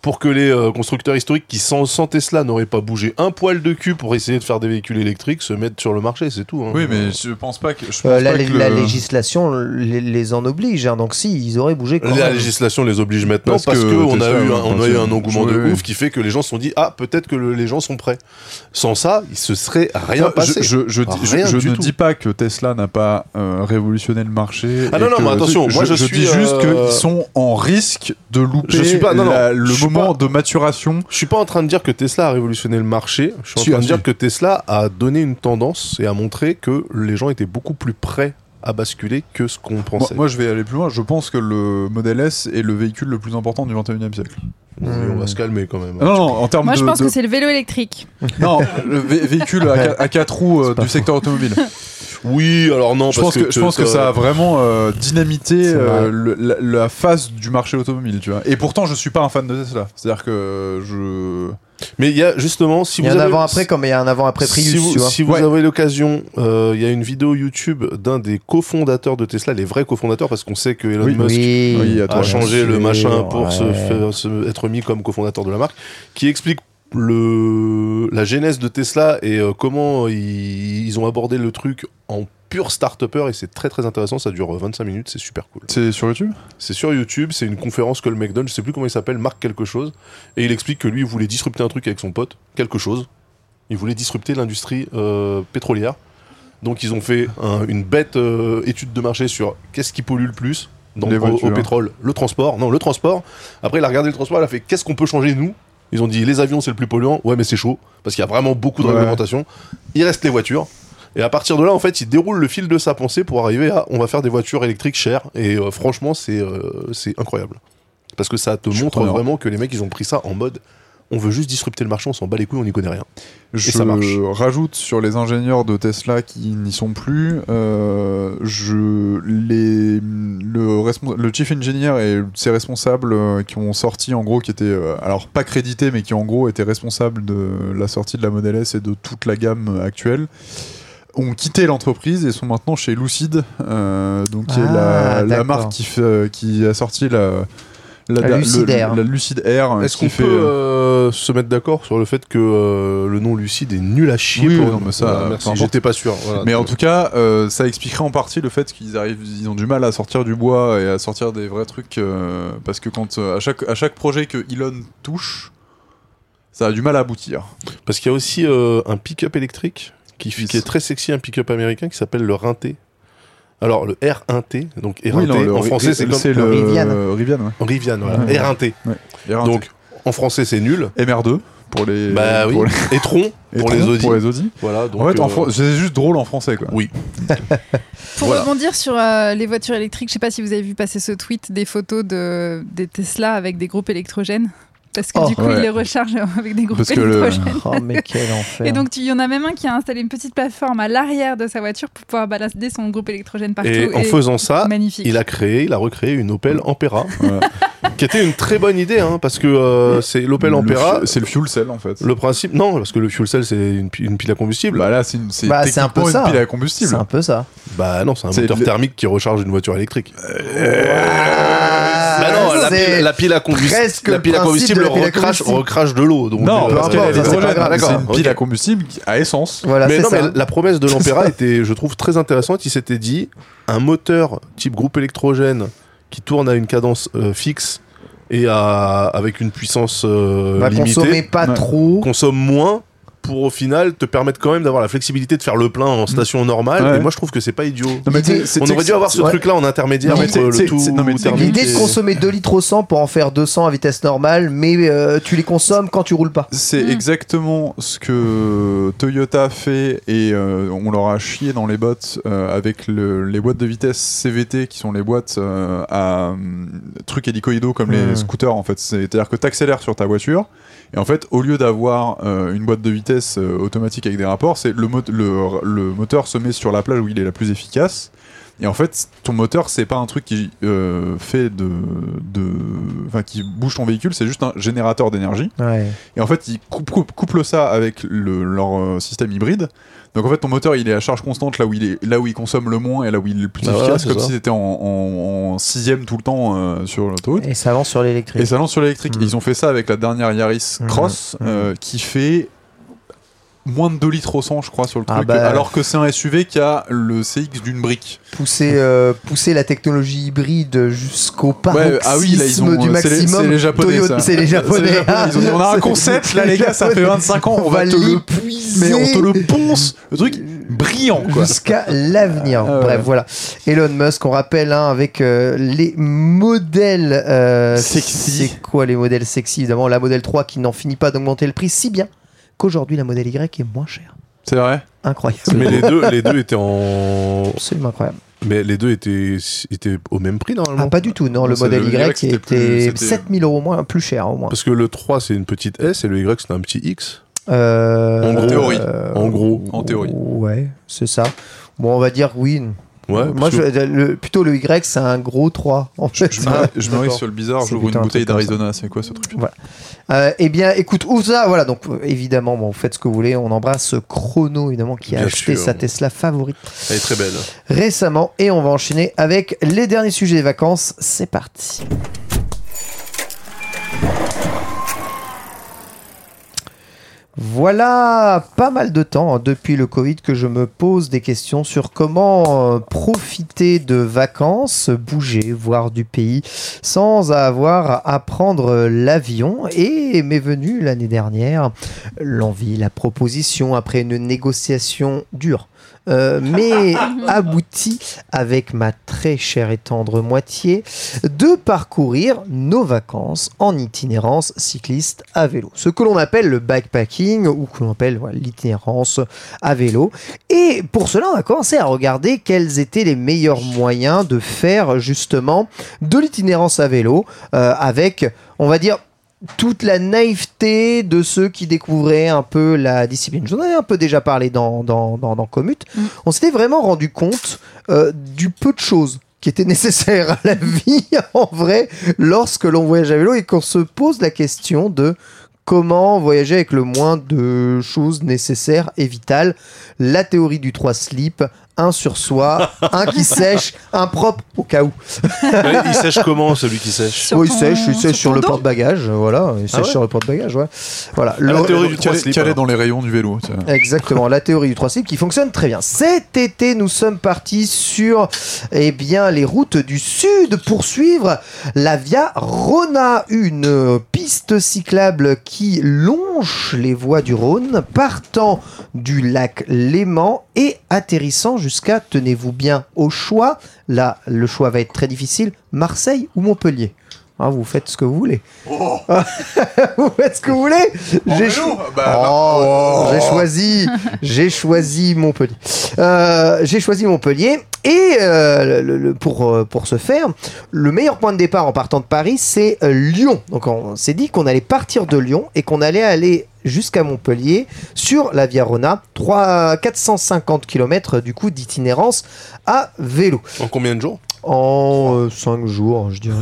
pour que les euh, constructeurs historiques qui sans, sans Tesla n'auraient pas bougé un poil de cul pour essayer de faire des véhicules électriques se mettent sur le marché, c'est tout. hein.
Oui, mais je pense pas que. Je pense
Euh, la,
pas que
la
le-
législation les, les en oblige, hein, donc si, ils auraient bougé quand
La
même.
législation les oblige maintenant
Parce
parce,
que
que, on a
Tesla,
eu un,
ouais,
on a eu un
quand
engouement de ouf qui fait que les gens se sont dit ah peut-être que le- les gens sont prêts. Sans ça, il se serait rien
Non,
passé.
Je, je, je, dis- je-
Rien
je
du
ne
tout.
dis pas que Tesla n'a pas euh, révolutionné le marché.
Ah non, non,
que-
mais attention, moi, je suis,
dis juste
euh,
qu'ils sont en risque de louper
Je suis pas- non, non,
la- le
suis
moment
pas-
de maturation.
Je suis pas en train de dire que Tesla a révolutionné le marché. Je suis en
Si,
train de dire que Tesla a donné une tendance et a montré que les gens étaient beaucoup plus prêts à basculer que ce qu'on pensait.
moi, je vais aller plus loin. Je pense que le Model S est le véhicule le plus important du 21 e siècle.
Oui, on va se calmer quand même.
Non, non, en termes
Moi,
de.
je pense
de-
que c'est le vélo électrique.
Non, le vé- véhicule à, qua- à quatre roues euh, du secteur automobile. (laughs)
Oui, alors non,
je
parce
pense que, je pense que ça a vraiment euh, dynamité euh,
vrai.
le- la, la face du marché automobile, tu vois. Et pourtant, je suis pas un fan de Tesla. C'est-à-dire que je.
Mais il y a justement, si
Il y a
vous
un
avez-
avant-après comme il y a un avant-après Prius,
si vous,
tu vois.
si vous
Ouais.
avez l'occasion, euh, il y a une vidéo YouTube d'un des cofondateurs de Tesla, les vrais cofondateurs, parce qu'on sait que Elon
Oui.
Musk
Oui,
a changé le machin pour se faire se- être mis comme cofondateur de la marque, qui explique le la genèse de Tesla et euh, comment ils, ils ont abordé le truc en pur start-upper et c'est très très intéressant, ça dure 25 minutes, c'est super cool.
C'est sur YouTube?
C'est sur YouTube, c'est une conférence que le mec donne, je sais plus comment il s'appelle, Marc quelque chose, et il explique que lui il voulait disrupter un truc avec son pote, quelque chose. Il voulait disrupter l'industrie euh, pétrolière. Donc ils ont fait un- une bête euh, étude de marché sur qu'est-ce qui pollue le plus
Les
au- pétrole, le transport. Non, le transport. Après il a regardé le transport, il a fait qu'est-ce qu'on peut changer nous? Ils ont dit les avions c'est le plus polluant. Ouais mais c'est chaud parce qu'il y a vraiment beaucoup de
Ouais.
réglementation. Il reste les voitures. Et à partir de là, en fait, il déroule le fil de sa pensée pour arriver à on va faire des voitures électriques chères. Et euh, franchement, c'est euh, c'est incroyable. Parce que ça te
Je
montre vraiment que les mecs, ils ont pris ça en mode on veut juste disrupter le marché, on s'en bat les couilles, on n'y connaît rien.
Je
ça marche.
rajoute sur les ingénieurs de Tesla qui n'y sont plus, euh, je, les, le, le chief engineer et ses responsables euh, qui ont sorti en gros, qui étaient euh, alors pas crédités, mais qui en gros étaient responsables de la sortie de la Model S et de toute la gamme actuelle ont quitté l'entreprise et sont maintenant chez Lucid, euh, donc qui est
Ah,
la, marque qui, fait- qui a sorti la, la,
La
le-
Lucid Air.
la Lucid Air. euh,
Est-ce qu'on peut
euh,
euh, se mettre d'accord sur le fait que euh, le nom lucide est nul à chier
Oui,
pour
non, mais ça,
Voilà, merci, j'étais pas sûr. voilà.
Mais en tout cas, euh, ça expliquerait en partie le fait qu'ils arrivent, ils ont du mal à sortir du bois et à sortir des vrais trucs euh, parce que quand euh, à chaque à chaque projet que Elon touche, ça a du mal à aboutir.
Parce qu'il y a aussi euh, un pick-up électrique qui, qui est très sexy, un pick-up américain qui s'appelle le Rinté. Alors le R1T, donc R1T,
non, le-
en français c'est comme
c'est le
Rivian.
Rivian, ouais.
Rivian, voilà.
Ouais.
R1T.
R1T.
Donc en français c'est nul.
MR2 pour les
bah oui.
pour les,
Et Tron
et
pour les Audi.
pour les Audi.
Voilà. Donc,
en fait, en
euh,
fran- c'est juste drôle en français quoi.
Oui. (laughs)
Pour
Voilà.
rebondir sur euh, les voitures électriques, je sais pas si vous avez vu passer ce tweet des photos de, des Tesla avec des groupes électrogènes. Parce que
Oh,
du coup,
ouais.
ils les rechargent (laughs) avec des groupes
Parce que le-
électrogènes.
Oh, mais quel enfer.
Et donc, tu- il y en a même un qui a installé une petite plateforme à l'arrière de sa voiture pour pouvoir balader son groupe électrogène partout.
Et en faisant ça,
magnifique.
il a créé, il a recréé une Opel Ampera,
Voilà. (laughs)
qui était une très bonne idée, hein, parce que euh, c'est l'Opel Ampera.
c'est le fuel cell en fait.
Le principe, non, parce que le fuel cell c'est une, pi- une pile à combustible.
Bah là, c'est une- c'est
Bah, c'est un peu ça.
une pile à
c'est
combustible.
un peu ça.
Bah non, c'est un
C'est
moteur
le-
thermique qui recharge une voiture électrique.
Ah,
bah non, la
c'est
pile, la pile à combustible, la
le
pile à combustible
de la pile à
recrache,
combustible.
recrache de l'eau. Donc
Non,
euh,
parce
ça, c'est
c'est une pile à combustible à essence.
Voilà,
mais
c'est
non,
ça.
mais la promesse de (laughs) l'Ampera était, je trouve, très intéressante. Il s'était dit un moteur type groupe électrogène qui tourne à une cadence euh, fixe et à, avec une puissance euh, limitée
consommer pas
Ouais.
trop.
consomme moins pour au final te permettre quand même d'avoir la flexibilité de faire le plein en station normale.
Ouais.
Et moi, je trouve que c'est pas idiot.
Non, mais
On aurait dû avoir ce
ouais.
truc-là en intermédiaire entre
c'est-
le tout
L'idée
et-
de consommer 2 litres au 100 pour en faire 200 à vitesse normale, mais euh, tu les consommes quand tu roules pas.
C'est
Mm.
exactement ce que Toyota fait et euh, on leur a chié dans les bottes euh, avec le- les boîtes de vitesse CVT qui sont les boîtes euh, à hum, trucs hélicoïdaux comme
Mm.
les scooters en fait. C'est-à-dire que tu accélères sur ta voiture et en fait au lieu d'avoir euh, une boîte de vitesse euh, automatique avec des rapports, c'est le, le moteur se met sur la plage où il est la plus efficace. Et en fait, ton moteur, c'est pas un truc qui euh, fait de, de, enfin, qui bouge ton véhicule, c'est juste un générateur d'énergie.
Ouais.
Et en fait, ils couplent, couplent- couplent ça avec le- leur euh, système hybride. Donc en fait, ton moteur, il est à charge constante là où il est, là où il consomme le moins et là où il est le plus
Bah
efficace, comme
ça.
si c'était en, en, en sixième tout le temps euh, sur l'autoroute.
Et ça avance sur l'électrique.
Et ça lance sur l'électrique.
Mm.
Ils ont fait ça avec la dernière Yaris
Mm.
Cross,
Mm.
euh, qui fait moins de 2 litres au 100, je crois, sur le
Ah
truc,
bah.
alors que c'est un SUV qui a le CX d'une brique.
Pousser, euh, pousser la technologie hybride jusqu'au paroxysme
Ouais, ah oui, là, ils ont-
du
c'est les-
maximum.
c'est les Japonais.
C'est les japonais.
C'est les Japonais. Ils ont dit, on a un (laughs) concept, là, les gars, ça fait
Japonais.
25 ans, on va te le- Mais on te le ponce Le truc brillant, quoi.
Jusqu'à l'avenir.
Ah ouais.
Bref, voilà. Elon Musk, on rappelle, hein, avec euh, les modèles euh,
Sexy.
C'est quoi les modèles sexy Évidemment, la modèle 3 qui n'en finit pas d'augmenter le prix, si bien qu'aujourd'hui, la modèle Y est moins chère.
C'est vrai?
Incroyable.
Mais les deux, les deux (laughs) étaient en.
Absolument incroyable.
Mais les deux étaient, étaient au même prix normalement.
Ah, pas du tout, non. Le modèle
le
Y,
Y,
était,
plus- c'était-
7000 euros moins, plus cher au moins.
Parce que le 3 c'est une petite S et le Y c'est un petit X.
Euh,
En gros.
théorie.
euh,
En gros.
En théorie.
Ouais, c'est ça. Bon, on va dire oui.
Ouais.
Moi, je, le, plutôt le Y, c'est un gros 3. En fait.
Je me, je me risque sur le bizarre, j'ouvre une
un
bouteille d'Arizona, c'est quoi ce truc?
Euh, eh bien, écoute, ça. Voilà, donc euh, évidemment, bon, vous faites ce que vous voulez. On embrasse Chrono, évidemment, qui a
Bien
acheté
sûr.
sa Tesla favorite
Elle est très belle.
récemment. Et on va enchaîner avec les derniers sujets des vacances. C'est parti. Voilà pas mal de temps hein, depuis le Covid que je me pose des questions sur comment euh, profiter de vacances, bouger, voir du pays sans avoir à prendre euh, l'avion. Et m'est venue l'année dernière l'envie, la proposition après une négociation dure. Euh, (laughs) mais aboutie avec ma très chère et tendre moitié de parcourir nos vacances en itinérance cycliste à vélo. Ce que l'on appelle le bikepacking ou que l'on appelle voilà, l'itinérance à vélo. Et pour cela, on a commencé à regarder quels étaient les meilleurs moyens de faire justement de l'itinérance à vélo euh, avec, on va dire, toute la naïveté de ceux qui découvraient un peu la discipline. J'en avais un peu déjà parlé dans, dans, dans, dans Commute.
Mm.
On s'était vraiment rendu compte euh, du peu de choses qui étaient (laughs) nécessaires à la vie (laughs) en vrai lorsque l'on voyage à vélo et qu'on se pose la question de comment voyager avec le moins de choses nécessaires et vitales. La théorie du 3 slip un sur soi, un qui (laughs) sèche, un propre au cas où.
Ouais, il sèche comment celui qui sèche
Sur
oui, il
ton-
sèche, il sèche sur,
ton
le porte-bagages, voilà, il sèche
Ah ouais
sur le porte-bagages, ouais. Voilà,
la
Le-
théorie du
Calé-
3 slip,
dans les rayons du vélo. tiens.
Exactement, la théorie du 3 slip qui fonctionne très bien. Cet été, nous sommes partis sur eh bien, les routes du sud pour suivre la Via Rona, une piste cyclable qui longe les voies du Rhône, partant du lac Léman et atterrissant jusqu'à, tenez-vous bien, au choix. Là, le choix va être très difficile, Marseille ou Montpellier? Hein, vous faites ce que vous voulez. (laughs) vous faites ce que vous voulez. J'ai cho-
Bah,
Oh, j'ai choisi, (laughs) j'ai choisi Montpellier. Euh, j'ai choisi Montpellier et euh, le- le- pour euh, pour ce faire, le meilleur point de départ en partant de Paris, c'est Lyon. Donc on s'est dit qu'on allait partir de Lyon et qu'on allait aller jusqu'à Montpellier sur la Via Rona, 3 450 km du coup d'itinérance à vélo
En combien de jours?
En 5 jours, je dirais.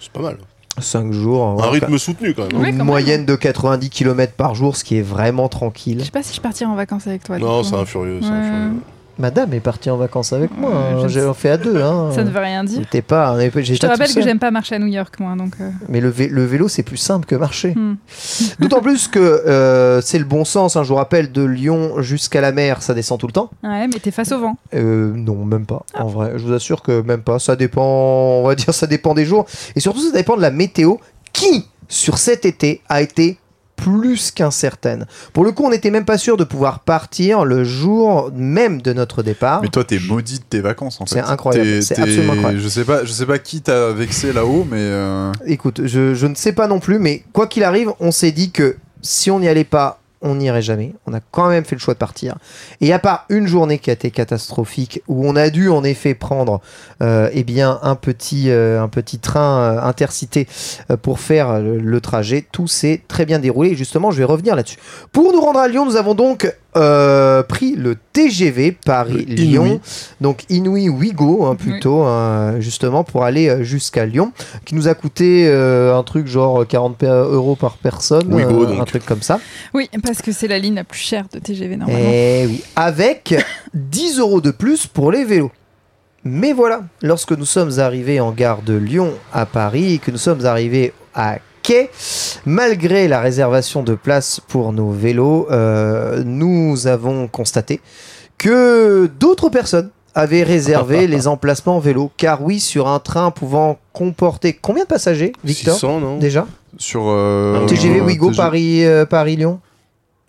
C'est pas mal.
5 jours.
Un rythme soutenu quand même. hein.
Oui,
Une
quand
moyenne de 90 km par jour, ce qui est vraiment tranquille.
Je sais pas si je partirai en vacances avec toi.
Non, c'est un furieux. c'est un
Ouais.
Madame est partie en vacances avec moi. Hein. J'ai
sais-
fait à deux. (laughs) Hein.
Ça ne veut rien dire.
J'étais pas.
Je te rappelle que j'aime pas marcher à New York, moi. Donc, euh,
Mais le, vé- le vélo, c'est plus simple que marcher.
hmm. (laughs)
D'autant plus que euh, c'est le bon sens. hein. Je vous rappelle, de Lyon jusqu'à la mer, ça descend tout le temps.
Ouais, mais t'es face au vent.
Euh, non, même pas. En vrai, je vous assure que même pas. Ça dépend. On va dire, ça dépend des jours. Et surtout, ça dépend de la météo qui, sur cet été, a été plus qu'incertaine. Pour le coup, on n'était même pas sûr de pouvoir partir le jour même de notre départ.
Mais toi, t'es maudit de tes vacances en fait.
C'est incroyable, c'est absolument incroyable.
Je sais pas, je sais pas qui t'a vexé là-haut, mais euh,
Écoute, je, je ne sais pas non plus, mais quoi qu'il arrive, on s'est dit que si on n'y allait pas, on n'irait jamais. On a quand même fait le choix de partir. Et à part une journée qui a été catastrophique, où on a dû en effet prendre euh, eh bien, un, petit, euh, train euh, intercité pour faire le, le trajet, tout s'est très bien déroulé. Et justement, je vais revenir là-dessus. Pour nous rendre à Lyon, nous avons donc euh, pris le TGV Paris-Lyon. Donc Inouï Ouigo, hein, plutôt, hein, justement, pour aller euh, jusqu'à Lyon qui nous a coûté euh, un truc genre 40 pe- euros par personne,
Ouigo,
euh,
donc.
un truc comme ça.
Oui, parce que c'est la ligne la plus chère de TGV normalement.
Et oui, avec 10 euros de plus pour les vélos. Mais voilà, lorsque nous sommes arrivés en gare de Lyon à Paris et que nous sommes arrivés à quai, malgré la réservation de place pour nos vélos, euh, nous avons constaté que d'autres personnes avaient réservé (laughs) les emplacements vélos. Car oui, sur un train pouvant comporter combien de passagers, Victor?
600, non?
Déjà?
Sur euh,
TGV Ouigo
TG
Paris, euh, Paris-Lyon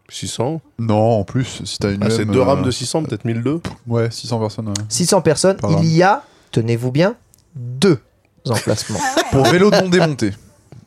600
Non, en plus, si t'as une.
Ah, c'est deux
euh,
rames de 600, peut-être 1002
Ouais, 600 personnes. ouais.
600 personnes, il y a, tenez-vous bien, deux emplacements
Pour vélo non démonté.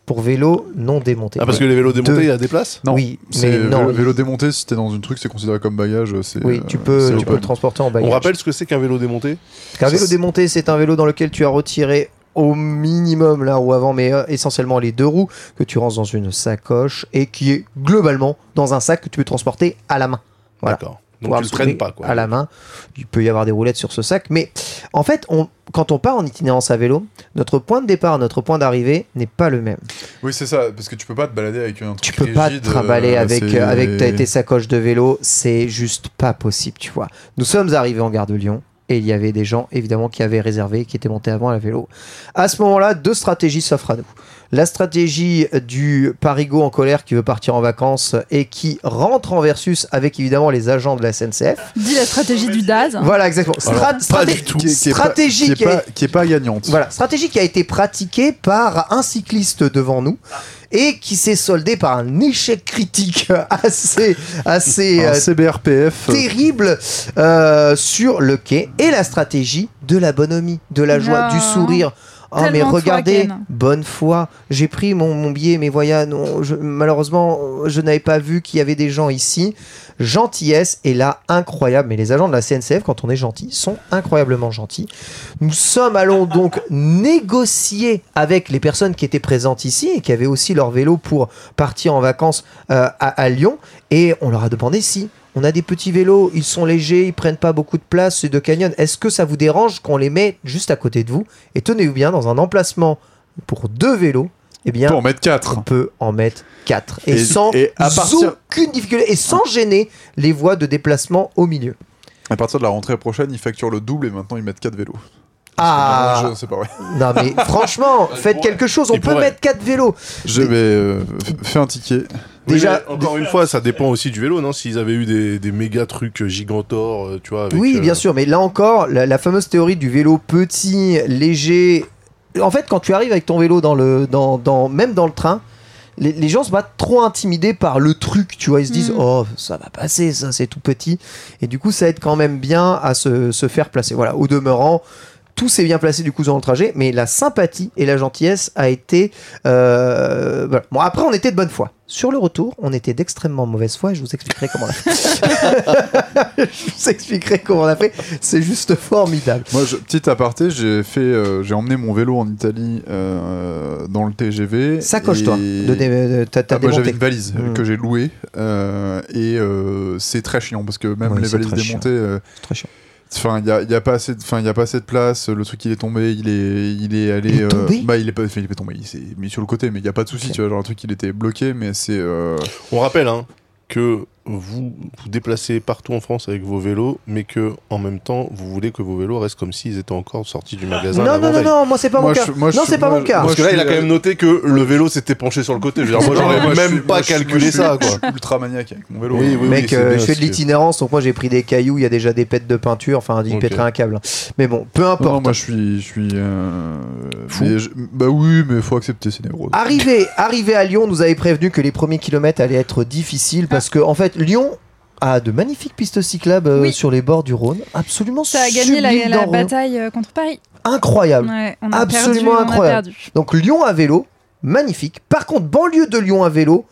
Pour vélo non démonté.
Ah, parce que les vélos démontés, il y a des places?
Non,
oui,
C'est
mais non.
vélo, vélo démonté, si t'es dans une truc, c'est considéré comme bagage.
oui, tu peux, tu peux le transporter en bagage.
On rappelle ce que c'est qu'un vélo démonté?
Qu'un vélo démonté, c'est un vélo dans lequel tu as retiré au minimum la roue avant, mais euh, essentiellement les deux roues que tu ranges dans une sacoche et qui est globalement dans un sac que tu peux transporter à la main. Voilà.
D'accord.
Pouvoir
le traînes pas, quoi.
à la main. Il peut y avoir des roulettes sur ce sac, mais en fait, on, quand on part en itinérance à vélo, notre point de départ, notre point d'arrivée n'est pas le même.
Oui, c'est ça, parce que tu peux pas te balader avec un truc
Tu peux pas te trimballer
euh,
avec,
c'est-
avec ta- tes sacoches de vélo, c'est juste pas possible, tu vois. Nous sommes arrivés en gare de Lyon et il y avait des gens évidemment qui avaient réservé, qui étaient montés avant à la vélo. À ce moment-là, deux stratégies s'offrent à nous. La stratégie du parigo en colère qui veut partir en vacances et qui rentre en versus avec évidemment les agents de la SNCF.
Dis la stratégie du DAZ.
Voilà, exactement.
Alors,
Strat-
pas
straté-
du tout.
Qui est- qui est pas-
stratégie
qui est
qui a-
pas, qui est pas gagnante.
voilà, stratégie qui a été pratiquée par un cycliste devant nous et qui s'est soldée par un échec critique (laughs) assez, assez
Un
euh,
CBRPF.
terrible euh, sur le quai et la stratégie de la bonhomie, de la joie,
Non.
du sourire. Oh mais regardez, bonne foi. J'ai pris mon, mon billet, mais voyez, non, je- malheureusement, je n'avais pas vu qu'il y avait des gens ici. Gentillesse et là incroyable. Mais les agents de la CNCF, quand on est gentil, sont incroyablement gentils. Nous sommes allons donc négocier avec les personnes qui étaient présentes ici et qui avaient aussi leur vélo pour partir en vacances euh, à, à Lyon. Et on leur a demandé si on a des petits vélos, ils sont légers, ils prennent pas beaucoup de place, c'est de canyon. Est-ce que ça vous dérange qu'on les met juste à côté de vous Et tenez-vous bien, dans un emplacement pour deux vélos, eh bien,
mettre 4.
on peut en mettre quatre. Et,
Et-
sans
et à partir-
aucune difficulté, et sans gêner les voies de déplacement au milieu.
À partir de la rentrée prochaine, ils facturent le double et maintenant ils mettent 4 vélos.
Ah
Je- C'est pas vrai. (laughs)
Non mais franchement, (laughs) faites quelque chose. On
Il
peut
pourrait.
mettre 4 vélos.
Je vais euh, f- fais un ticket.
Déjà,
Oui, mais encore une fois, ça dépend aussi du vélo, non? S'ils avaient eu des, des méga trucs gigantors, euh, tu vois. avec,
oui,
euh,
bien sûr, mais là encore, la, la fameuse théorie du vélo petit, léger. En fait, quand tu arrives avec ton vélo dans le, dans, dans, même dans le train, les, les gens sont pas trop intimidés par le truc, tu vois. Ils se disent,
Mm.
oh, ça va passer, ça, c'est tout petit. Et du coup, ça aide quand même bien à se, se faire placer. Voilà, au demeurant. Tout s'est bien placé du coup dans le trajet, mais la sympathie et la gentillesse a été. euh, voilà. Bon, après, on était de bonne foi. Sur le retour, on était d'extrêmement mauvaise foi et je vous expliquerai comment on a fait. (laughs) je vous expliquerai comment on a fait. C'est juste formidable.
Moi, je, petit aparté, j'ai fait, euh, j'ai emmené mon vélo en Italie euh, dans le TGV.
Sacoche-toi.
et-
De dé- de- T'as t'as
Ah, moi, j'avais une valise euh,
Mm.
que j'ai louée euh, et euh, c'est très chiant parce que même
Ouais,
les valises démontées, euh,
C'est très chiant.
Enfin il y a, il y a pas assez, de- enfin il y a pas assez de place. Le truc il est tombé, il est, il est allé,
Il est tombé
bah il est pas, enfin, il est pas tombé, il s'est mis sur le côté, mais il y a pas de souci, tu vois, genre le truc il était bloqué, mais c'est euh,
On rappelle hein, que vous vous déplacez partout en France avec vos vélos, mais que en même temps, vous voulez que vos vélos restent comme s'ils étaient encore sortis du magasin.
Non, non, non, non, moi c'est pas mon cas. non, c'est pas mon cas.
Parce que là, il a quand même noté que le vélo s'était penché sur le côté. Je veux dire, moi, j'aurais même
suis-
pas calculé ça.
Je suis ultra maniaque avec mon vélo.
Oui, oui,
Mec, euh, je fais de l'itinérance, donc moi j'ai pris des cailloux, il y a déjà des pètes de peinture, enfin il pèterait un câble. Mais bon, peu importe.
moi je suis, je suis euh,
Fou.
bah oui, mais faut accepter ces névroses.
Arrivé, arrivé à Lyon, nous avait prévenu que les premiers kilomètres allaient être difficiles parce que en fait Lyon a de magnifiques pistes cyclables euh,
Oui.
sur les bords du Rhône, absolument
Ça a gagné la,
sublimes
la
dans le Rhône.
bataille euh, contre Paris.
incroyable.
Ouais, on a
Absolument
perdu, on a
incroyable.
perdu.
Donc Lyon à vélo, magnifique. Par contre, banlieue de Lyon à vélo,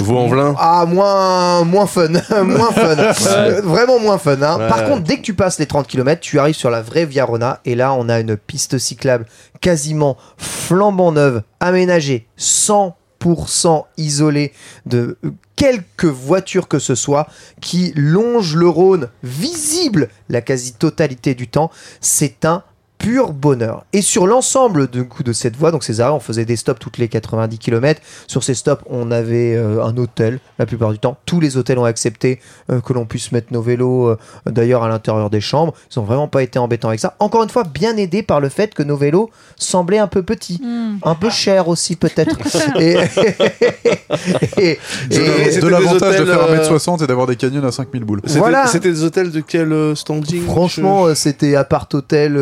Vaux-en-Velin.
Ah, moins, moins fun. (laughs) moins fun. Euh, Vraiment moins fun. hein.
Ouais.
Par contre, dès que tu passes les 30 km, tu arrives sur la vraie Via Rona. Et là, on a une piste cyclable quasiment flambant neuve, aménagée, 100% isolée de quelque voiture que ce soit, qui longe le Rhône, visible la quasi-totalité du temps. C'est un pur bonheur. Et sur l'ensemble de, coup de cette voie, donc ces arrêts, on faisait des stops toutes les 90 km. Sur ces stops, on avait euh, un hôtel la plupart du temps. Tous les hôtels ont accepté euh, que l'on puisse mettre nos vélos euh, d'ailleurs à l'intérieur des chambres. Ils n'ont vraiment pas été embêtants avec ça. Encore une fois, bien aidés par le fait que nos vélos semblaient un peu petits.
Hmm.
Un peu chers aussi peut-être. (laughs) et, et- (laughs)
C'est
et-
de- l'avantage de faire
euh,
1m60 et d'avoir des canyons à 5000 boules.
C'était
Voilà.
c'était des hôtels de quel standing?
Franchement, euh, c'était appart hôtel,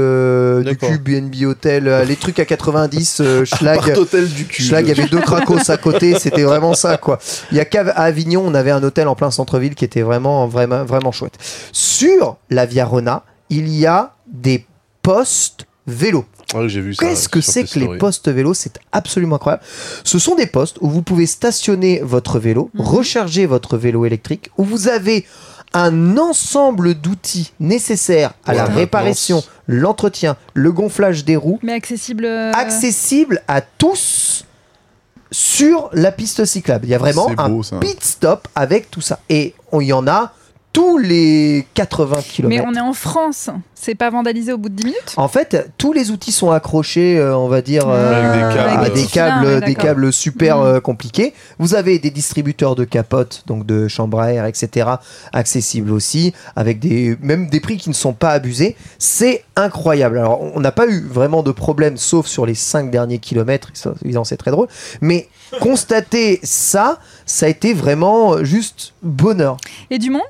euh, du cube, BNB hôtel, euh, les trucs à 90, euh, (laughs) schlag.
Hôtel du cul.
Schlag, il y avait deux cracos à côté, c'était vraiment ça quoi. Il y a qu'à à Avignon, on avait un hôtel en plein centre-ville qui était vraiment, vraiment, vraiment chouette. Sur la Via Rona, il y a des postes vélos.
Ah oui, j'ai vu ça.
Qu'est-ce que c'est que les postes vélos C'est absolument incroyable. Ce sont des postes où vous pouvez stationner votre vélo,
Mhm.
recharger votre vélo électrique, où vous avez un ensemble d'outils nécessaires à
Ouais,
la réparation, l'entretien, le gonflage des roues,
Mais accessible. euh,
accessible à tous sur la piste cyclable. Il y a vraiment un
ça.
pit stop avec tout ça. Et on y en a tous les 80 km.
Mais on est en France. C'est pas vandalisé au bout de 10 minutes?
En fait, tous les outils sont accrochés, euh, on va dire, euh,
Avec des câbles.
à des câbles, des super
Mhm.
euh, compliqués. Vous avez des distributeurs de capotes, donc de chambres à air, etc., accessibles aussi, avec des même des prix qui ne sont pas abusés. C'est incroyable. Alors, on n'a pas eu vraiment de problème, sauf sur les 5 derniers kilomètres. Évidemment, c'est très drôle. Mais constater ça, ça a été vraiment juste bonheur.
Et du monde?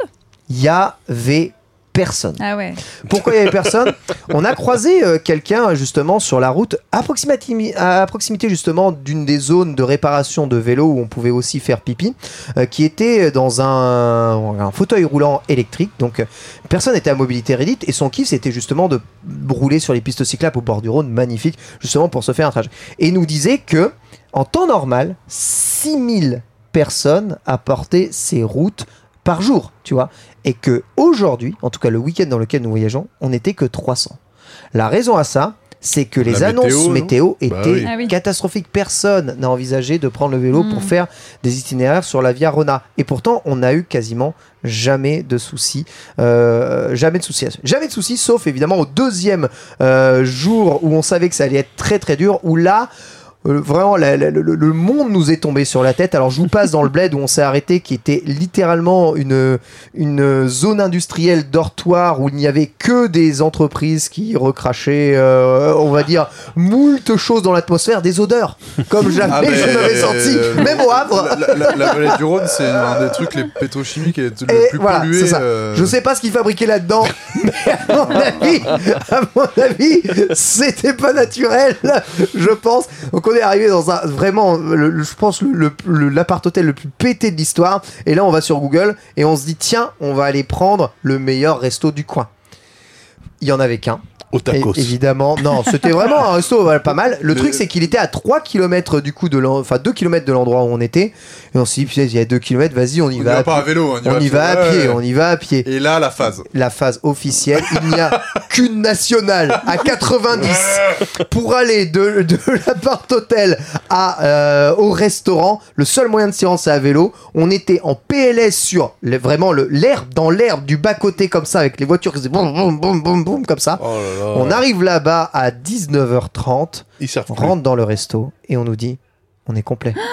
Il y avait personne.
Ah ouais.
Pourquoi il y avait personne? On a croisé euh, quelqu'un justement sur la route à proximité, à proximité justement d'une des zones de réparation de vélos où on pouvait aussi faire pipi, euh, qui était dans un, un fauteuil roulant électrique. Donc euh, personne n'était à mobilité réduite et son kiff c'était justement de rouler sur les pistes cyclables au bord du Rhône, magnifique, justement pour se faire un trajet. Et il nous disait que en temps normal, 6000 personnes apportaient ces routes par jour, tu vois et que aujourd'hui, en tout cas le week-end dans lequel nous voyageons, on n'était que 300. La raison à ça, c'est que les
La
annonces
météo,
étaient
Bah oui.
Ah oui.
catastrophiques. Personne n'a envisagé de prendre le vélo pour faire des itinéraires sur la Via Rona. Et pourtant, on n'a eu quasiment jamais de soucis. Euh, jamais de soucis. Jamais de soucis, sauf évidemment au deuxième euh, jour où on savait que ça allait être très très dur, où là, euh, vraiment, la- la- le, le monde nous est tombé sur la tête. Alors, je vous passe dans le bled où on s'est arrêté, qui était littéralement une, une zone industrielle dortoir où il n'y avait que des entreprises qui recrachaient, euh, on va dire, moult choses dans l'atmosphère, des odeurs, comme jamais
Ah,
je n'avais senti,
euh,
même au Havre.
La, la- vallée du Rhône, c'est un des trucs les pétrochimiques et le
Et
plus
voilà,
pollué.
ça. Je sais pas ce qu'ils fabriquaient là-dedans, (laughs) mais à mon avis, à mon avis, c'était pas naturel, je pense. Donc on arrivé dans un vraiment, je pense le- le- l'appart hôtel le plus pété de l'histoire. Et là, on va sur Google et on se dit tiens, on va aller prendre le meilleur resto du coin. Il y en avait qu'un.
Au tacos.
É- évidemment, non, c'était vraiment un resto voilà, pas mal. Le
Le-
truc, c'est qu'il était à 3 km du coup de enfin 2 km de l'endroit où on était. Et on s'est dit, il y a 2 km, vas-y, on y
on
va.
y
à
va pas à
pied.
vélo.
On y va à pied,
ouais.
on y va à pied.
Et là, la phase.
La phase officielle, il n'y a (laughs) qu'une nationale à 90 pour aller de, de l'appart hôtel à, euh, au restaurant. Le seul moyen de s'y rendre, c'est à vélo. On était en PLS sur vraiment le- l'herbe, dans l'herbe du bas-côté comme ça, avec les voitures qui faisaient boum, boum, boum, boum, boum, comme ça.
Oh là là.
On arrive là-bas à 19h30,
Ils servent
on
plus.
rentre dans le resto et on nous dit on est complet. (gasps)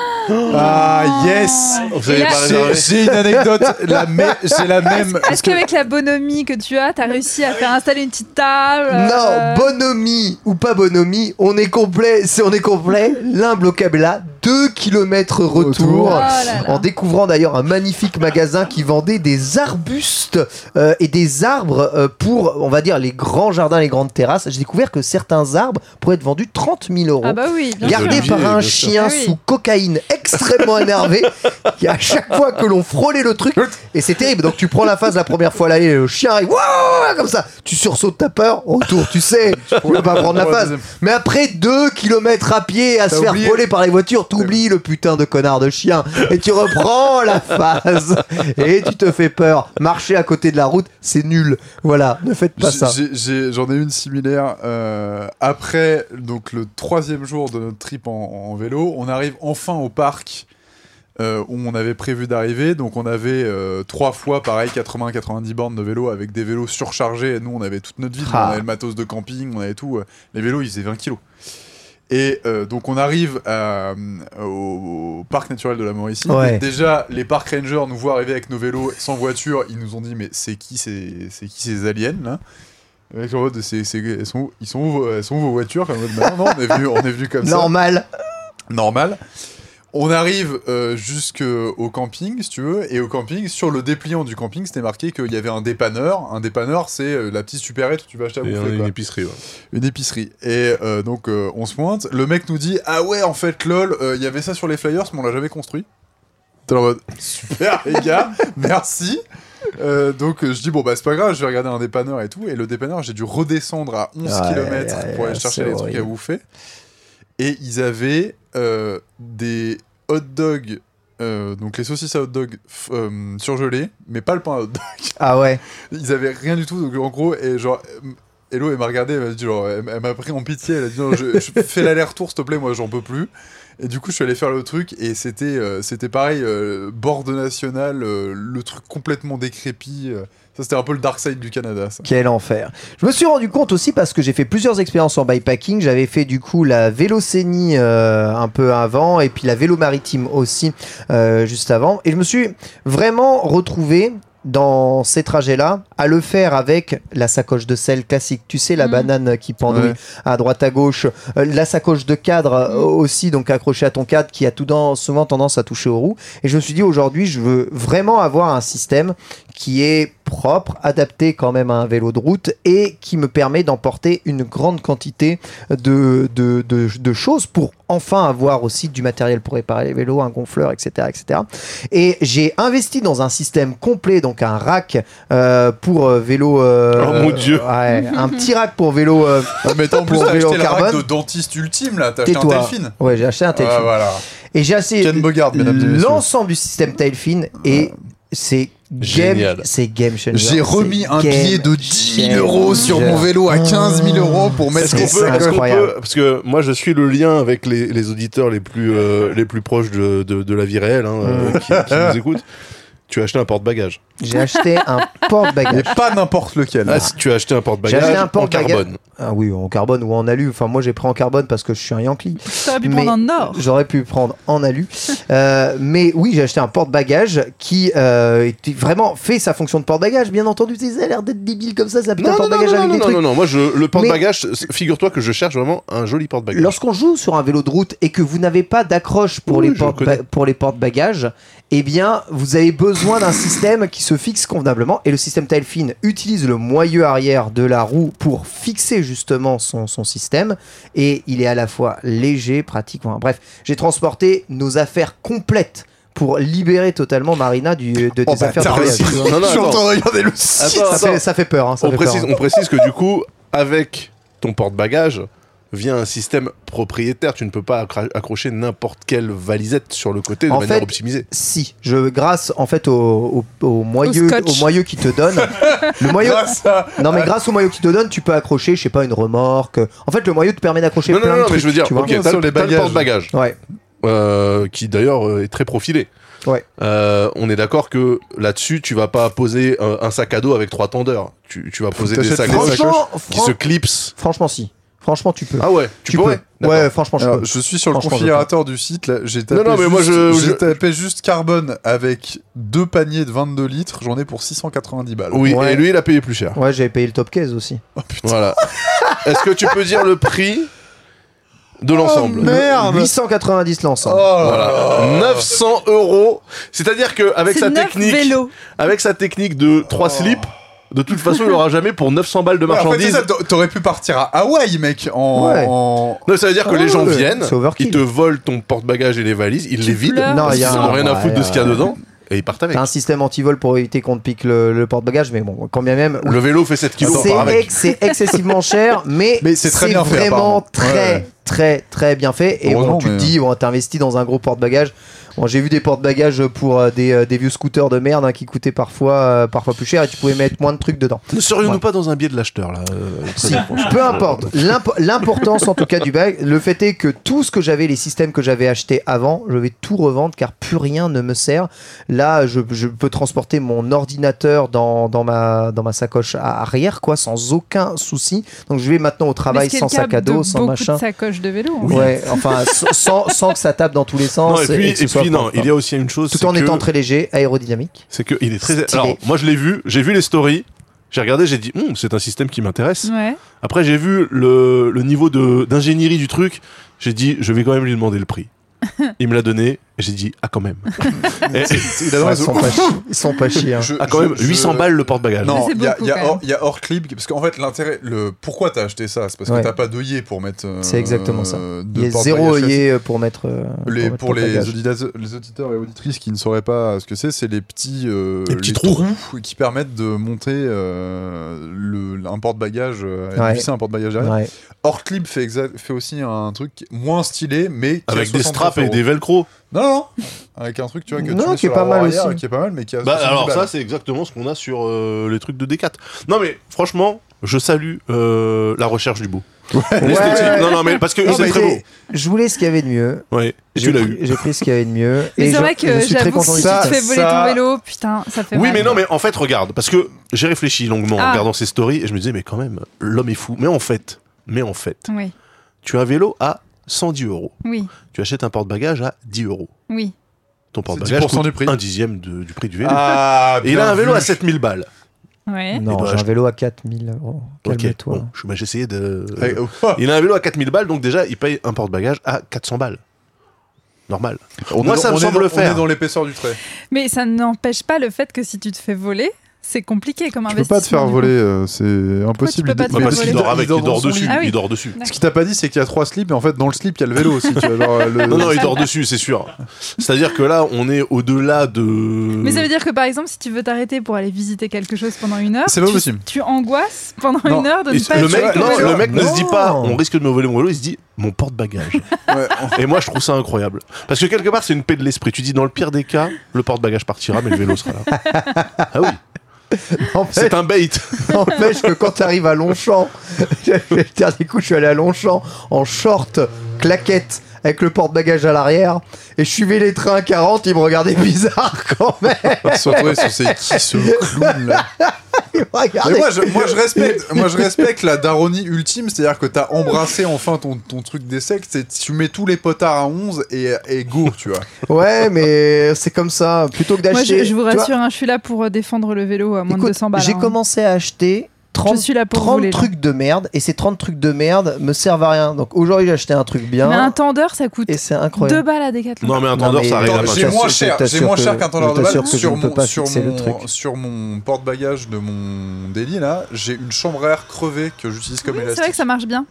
Ah, yes
Vous avez
Et là-
pas réservé
J'ai une anecdote, la (laughs) me- j'ai la même.
Est-ce qu'avec la bonhomie que tu as, t'as réussi à faire installer une petite table
Non,
euh,
bonhomie ou pas bonhomie, on est complet, c'est on est complet. L'imblocable 2 km retour.
Retour.
Oh là là.
En découvrant d'ailleurs un magnifique magasin qui vendait des arbustes euh, et des arbres euh, pour, on va dire, les grands jardins, les grandes terrasses. J'ai découvert que certains arbres pourraient être vendus 30 000 euros.
Ah bah oui, bien
Gardé
Olivier,
par un chien
Ah oui.
sous cocaïne extrêmement énervé (laughs) qui à chaque fois que l'on frôlait le truc et c'est terrible donc tu prends la phase la première fois là et le chien arrive Wouah comme ça tu sursautes ta peur autour tu sais (laughs) tu peux pas prendre la phase mais après 2 km à pied à se faire
oublié.
frôler par les voitures t'oublies le putain de connard de chien et tu reprends la phase et tu te fais peur marcher à côté de la route c'est nul voilà ne faites pas ça
J'en ai, une similaire. euh, après donc le troisième jour de notre trip en, en vélo, on arrive enfin au parc euh, où on avait prévu d'arriver. Donc on avait euh, trois fois pareil 80-90 bornes de vélo avec des vélos surchargés. Et nous on avait toute notre vie.
Ah.
On avait le matos de camping, on avait tout. les vélos ils faisaient 20 kilos. Et euh, donc on arrive à, euh, au, au parc naturel de la Mauricie.
Ouais.
Déjà, les parcs rangers nous voient arriver avec nos vélos sans voiture. Ils nous ont dit mais c'est qui ces, c'est qui ces aliens là? Avec en mode, c'est, c'est- elles sont, où- ils sont où, vos- elles sont où vos voitures? Comme non, non, on est venu, on est venu comme ça
normal
normal. On arrive euh, jusqu'au camping, si tu veux, et au camping, sur le dépliant du camping, c'était marqué qu'il y avait un dépanneur. Un dépanneur, c'est euh, la petite supérette où tu vas acheter à bouffer.
une
quoi.
épicerie. ouais.
Une épicerie. Et euh, donc, euh, on se pointe. Le mec nous dit Ah ouais, en fait, lol, euh, il y avait ça sur les flyers, mais on l'a jamais construit. T'es en mode Super, les gars, (laughs) merci. Euh, donc, euh, je dis Bon, bah, c'est pas grave, je vais regarder un dépanneur et tout. Et le dépanneur, j'ai dû redescendre à 11
Ouais,
km
ouais,
pour aller chercher les trucs à bouffer. Et ils avaient euh, des hot dogs. euh, donc les saucisses à hot dog euh, surgelées, mais pas le pain à hot dog. (laughs)
ah ouais
Ils avaient rien du tout, donc en gros, et genre, Hello, elle m'a regardé, elle m'a dit, genre, elle, elle m'a pris en pitié, elle a dit, non, je, je fais l'aller-retour, s'il te plaît, moi, j'en peux plus. Et du coup, je suis allé faire le truc, et c'était euh, c'était pareil, euh, bord de national, euh, le truc complètement décrépit. euh. ça, c'était un peu le dark side du Canada, ça.
Quel enfer. Je me suis rendu compte aussi parce que j'ai fait plusieurs expériences en bikepacking. J'avais fait du coup la vélocénie un peu avant et puis la vélo maritime aussi juste avant. Et je me suis vraiment retrouvé dans ces trajets-là à le faire avec la sacoche de sel classique. Tu sais, la
Mm.
banane qui pendouille
Ouais.
à droite à gauche. Euh, la sacoche de cadre euh, aussi, donc accrochée à ton cadre qui a tout dans, souvent tendance à toucher aux roues. Et je me suis dit aujourd'hui, je veux vraiment avoir un système qui est propre, adapté quand même à un vélo de route et qui me permet d'emporter une grande quantité de, de, de, de choses pour enfin avoir aussi du matériel pour réparer les vélos, un gonfleur, etc. etc. Et j'ai investi dans un système complet, donc un rack euh, pour euh, vélo. euh,
Oh mon Dieu.
ouais, Un petit rack pour vélo. euh,
Ah, mais t'as en plus
Pour
t'as
vélo
acheté le rack
carbone.
de dentiste ultime, là, t'as acheté un. Telfin.
Ouais, j'ai acheté un Tailfin.
Ah, voilà.
Et j'ai acheté
Ken Bogard, mesdames et messieurs.
l'ensemble du système Tailfin et c'est
Génial.
c'est game changer.
J'ai remis un billet de 10 000
changer.
euros sur mon vélo à 15 000 euros pour mettre
Est-ce qu'on peut,
incroyable.
peut- parce que moi je suis le lien avec les, les auditeurs les plus, euh, les plus proches de, de, de la vie réelle hein, euh, qui, qui nous (laughs) écoutent. Tu as acheté un porte-bagages.
J'ai acheté un (laughs)
Mais
porte-bagages.
pas n'importe lequel.
Ah, si tu as acheté un
J'ai
porte-bagages
acheté un
en
porte-bagages.
carbone.
Ah oui, en carbone ou en alu. Enfin, moi j'ai pris en carbone parce que je suis un Yankee.
T'aurais pu prendre en or.
J'aurais pu prendre en alu. (laughs) Euh, mais oui, j'ai acheté un porte-bagages qui euh, était- vraiment fait sa fonction de porte-bagages. Bien entendu, ça a l'air d'être débile comme ça, ça putain
Non, non, non,
porte-bagages
non,
avec
non,
des
non,
trucs.
non, non, moi je, le porte-bagages, figure-toi que je cherche vraiment un joli porte-bagages.
Lorsqu'on joue sur un vélo de route et que vous n'avez pas d'accroche pour,
Oui,
les porte pour les porte-bagages, eh bien, vous avez besoin d'un système qui se fixe convenablement. Et le système Tailfin utilise le moyeu arrière de la roue pour fixer justement son, son système. Et il est à la fois léger, pratique. enfin, bref, j'ai transporté nos affaires complètes pour libérer totalement Marina du, de
Oh,
des affaires de voyage.
site.
Non, non,
Je suis en
attends.
train de regarder le site.
Attends,
Ça fait, ça fait peur. hein, ça
on,
fait
précise,
peur,
on précise que du coup, avec ton porte-bagages, vient un système propriétaire. Tu ne peux pas accrocher n'importe quelle valisette sur le côté de
En
manière
fait,
optimisée.
Si, je grâce en fait au, au, au moyeu, au moyeu qui te donne. (laughs) le moyeu,
Grâce à-
Non mais grâce au moyeu qui te donne, tu peux accrocher, je sais pas, une remorque. En fait, le moyeu te permet d'accrocher
Non, non,
plein
non,
de
non,
trucs.
mais je veux dire,
tu vois.
ok, t'as
Sur
le
bagages.
porte-bagages,
Ouais.
euh, qui d'ailleurs euh, est très profilé.
Ouais.
Euh, on est d'accord que là-dessus, tu vas pas poser un, un sac à dos avec trois tendeurs. Tu, tu vas poser des sacs
des
à dos
Franchement,
qui se clipsent.
franchement si. Franchement, tu peux.
Ah ouais, tu, pourrais
peux. Ouais, franchement, je
Alors,
peux.
je suis sur le configurateur du site. Là, j'ai tapé,
Non, non, mais moi,
juste-
je-
j'ai
je-
tapé juste carbone avec deux paniers de 22 litres. J'en ai pour 690 balles.
Oui,
Ouais.
et lui, il a payé plus cher.
Ouais, j'avais payé le top case aussi.
Oh putain.
Voilà. Est-ce que tu peux dire le prix de l'ensemble?
Oh, Merde
890 l'ensemble.
Oh là
Voilà. 900 euros. C'est-à-dire que avec sa technique,
vélos.
avec sa technique de 3 slips, de toute façon, il aura jamais pour 900 balles de
Ouais, en fait,
marchandises.
T'aurais pu partir à Hawaï, mec, en.
Ouais.
en-
Non, ça veut dire que les gens
ouais,
viennent, ils te volent ton porte-bagages et les valises, ils
Tu
les vident.
Non,
parce
il y a
qu'ils
un-
n'en ont rien à foutre de ce qu'il y a dedans, et ils partent avec.
T'as un système anti-vol pour éviter qu'on te pique le, le porte-bagages, mais bon, quand bien même.
Le vélo fait 7 kilos, on
C'est excessivement (laughs) cher, mais,
Mais c'est très bien fait,
vraiment très,
Ouais.
très, très bien fait. Et bon, tu te dis, bon, t'investis dans un gros porte-bagages. Bon, j'ai vu des porte-bagages pour euh, des, euh, des vieux scooters de merde hein, qui coûtaient parfois, euh, parfois plus cher et tu pouvais mettre moins de trucs dedans.
Ne serions-nous
Ouais.
pas dans un biais de l'acheteur là euh,
Si, (laughs) peu importe. L'impo- L'importance en tout cas du bag, le fait est que tout ce que j'avais, les systèmes que j'avais achetés avant, je vais tout revendre car plus rien ne me sert. Là, je, je peux transporter mon ordinateur dans, dans, ma, dans ma sacoche à arrière, quoi, sans aucun souci. Donc je vais maintenant au travail sans sac à dos,
de
sans
beaucoup
machin.
de sacoches de vélo. hein.
Ouais, enfin, sans, sans que ça tape dans tous les sens.
Non, et puis,
que ce
et
soit
puis non, il y a aussi une chose.
tout
c'est
en
que-
étant très léger, aérodynamique.
C'est que il est très.
Stylé.
Alors, moi, je l'ai vu, j'ai vu les stories, j'ai regardé, j'ai dit, Hum, c'est un système qui m'intéresse.
Ouais.
Après, j'ai vu le, le niveau de- d'ingénierie du truc, j'ai dit, je vais quand même lui demander le prix. (laughs) Il me l'a donné, et j'ai dit, ah, quand même. (laughs) Et-
Il a
Ouais, ils, sont pas, chi- ils sont pas chiés. hein.
Je-
ah, quand
je-
même,
je-
800 balles le porte-bagages.
Non,
C'est
il y a,
beaucoup,
il y a
quand
hors- il y a hors clip parce qu'en fait l'intérêt, le pourquoi t'as acheté ça, c'est parce que
Ouais.
t'as pas d'œillet pour mettre. euh,
C'est exactement ça.
de
Il y a
porte-bagages
zéro œillet pour mettre. euh,
Les,
mettre
pour les auditeurs, les auditeurs et auditrices qui ne sauraient pas ce que c'est, c'est les petits, euh,
Les petits trous.
qui permettent de monter euh, le, un porte-bagages, euh,
Ouais.
un porte-bagages derrière.
Ouais.
Ortclip fait, exa- fait aussi un truc moins stylé, mais qui
Avec des
69
straps et
euros.
des velcro.
Non, non, avec un truc tu vois que
Non,
tu mets
qui est
sur
pas mal
arrière,
aussi.
qui est pas mal, mais qui a
Bah
70
alors ça c'est exactement ce qu'on a sur euh, les trucs de D4. Non mais franchement, je salue euh, la recherche du beau.
Ouais.
Non non mais parce que c'est très beau.
Je voulais ce qu'il y avait de mieux.
Ouais. Et tu l'as eu.
J'ai pris ce qu'il y avait de mieux.
Mais
et
c'est vrai que j'avoue que si tu
ça.
te fais voler
ça-
ton vélo, putain, ça fait
Oui
mal.
mais non mais en fait regarde parce que j'ai réfléchi longuement en
Ah.
regardant ces stories et je me disais mais quand même l'homme est fou. Mais en fait, mais en fait,
Oui,
tu as un vélo à 110 euros.
oui,
Tu achètes un porte-bagages à 10 euros.
oui.
Ton porte-bagages
10%
coûte
du prix.
un dixième de- du prix du vélo.
Ah,
et il a un vélo
vu.
à 7000 balles.
Ouais.
Non, j'ai un vélo à 4000 euros.
Ok,
Calme-toi.
bon, j'ai essayé de...
Oh, (laughs)
Il a un vélo à 4000 balles, donc déjà, il paye un porte-bagages à 400 balles. Normal.
on
Moi, ça me
on est
semble
dans-
le faire.
On est dans l'épaisseur du trait.
Mais ça n'empêche pas le fait que si tu te fais voler, c'est compliqué comme
Tu peux
investissement.
pas te faire voler, euh, c'est impossible.
peux pas te
Bah,
faire
parce
voler.
qu'il dort avec, il dort dessus.
Ah oui.
il dort dessus.
Ce qui t'a pas dit, c'est qu'il y a trois slips, et en fait, dans le slip, il y a le vélo aussi. tu vois, genre, le-
Non, non, il dort dessus, c'est sûr. C'est-à-dire que là, on est au-delà de...
Mais ça veut dire que par exemple, si tu veux t'arrêter pour aller visiter quelque chose pendant une heure,
C'est pas
tu,
possible.
tu angoisses pendant
Non.
une heure de
Et
ne pas
le mec, non, le mec ne se dit pas, on risque de me voler mon vélo, il se dit, mon porte-bagages.
Ouais,
Et moi, je trouve ça incroyable. Parce que quelque part, c'est une paix de l'esprit. Tu dis, dans le pire des cas, le porte-bagages partira, mais le vélo sera là. Ah oui, (laughs) c'est un bait. (laughs)
n'empêche que quand tu arrives à Longchamp, (laughs) le dernier coup, je suis allé à Longchamp en short, claquette, avec le porte-bagages à l'arrière et je suivais les trains à 40, ils me regardaient bizarre quand même.
Se sur ces qui ce clown là. Mais moi, je, moi, je respecte, (laughs) moi, je respecte la daronie ultime, c'est-à-dire que t'as embrassé enfin ton, ton truc des sectes, c'est tu mets tous les potards à 11 et, et go, tu vois.
Ouais, mais c'est comme ça. Plutôt que
Moi,
d'acheter.
je, je vous rassure, hein, je suis là pour euh, défendre le vélo à moins de
écoute,
200 balles.
J'ai
hein.
commencé à acheter 30,
Je suis là pour vous,
30
les gens.
trucs de merde et ces 30 trucs de merde me servent à rien. Donc aujourd'hui, j'ai acheté un truc bien
Mais un tendeur, ça coûte
et c'est
2
incroyable.
balles à Décathlon.
Non, mais un tendeur, ça.
J'ai
t'assure-
moins cher, j'ai moins
que-
cher qu'un tendeur de
t'assure
balle
que je
sur mon,
pas
sur
le
mon,
truc.
sur mon porte-bagages de mon délit là, j'ai une chambre à air crevée que j'utilise comme
Oui, c'est
élastique.
vrai que ça marche bien.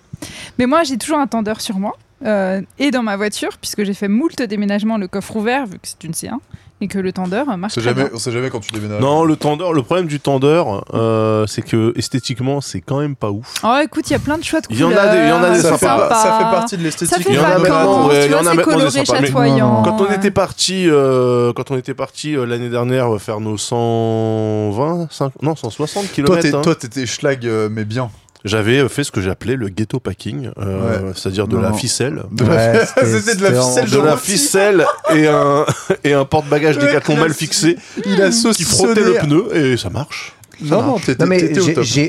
Mais moi, j'ai toujours un tendeur sur moi euh, et dans ma voiture, puisque j'ai fait moult déménagements, le coffre ouvert, vu que c'est une C1, et que le tendeur euh,
On
marche
sait
très
jamais,
bien.
on sait jamais quand tu déménages.
Non, le tendeur, le problème du tendeur, euh, c'est que esthétiquement, c'est quand même pas ouf.
Oh, écoute, il y a plein de choix de
Il y en
couleurs.
a des- il y en a des
c'est
ça, fait,
sympas.
pas- ça fait partie de
Ça
l'esthétique.
fait
Il y en a maintenant, il y en a maintenant des
coloré,
sympas. Quand on était parti, euh, quand on était parti euh, l'année dernière faire nos 120, 5 non 160
Toi, t'es-
km,
toi, t'étais schlag, euh, mais bien.
J'avais euh, fait ce que j'appelais le ghetto packing, euh, c'est-à-dire de
Non,
la ficelle.
De la-
Ouais,
C'était de la ficelle
De la ficelle et un, (laughs) et un porte-bagages
Ouais,
Décathlon mal fixé
Il a
qui frottait le pneu et ça marche.
Non, non,
Non mais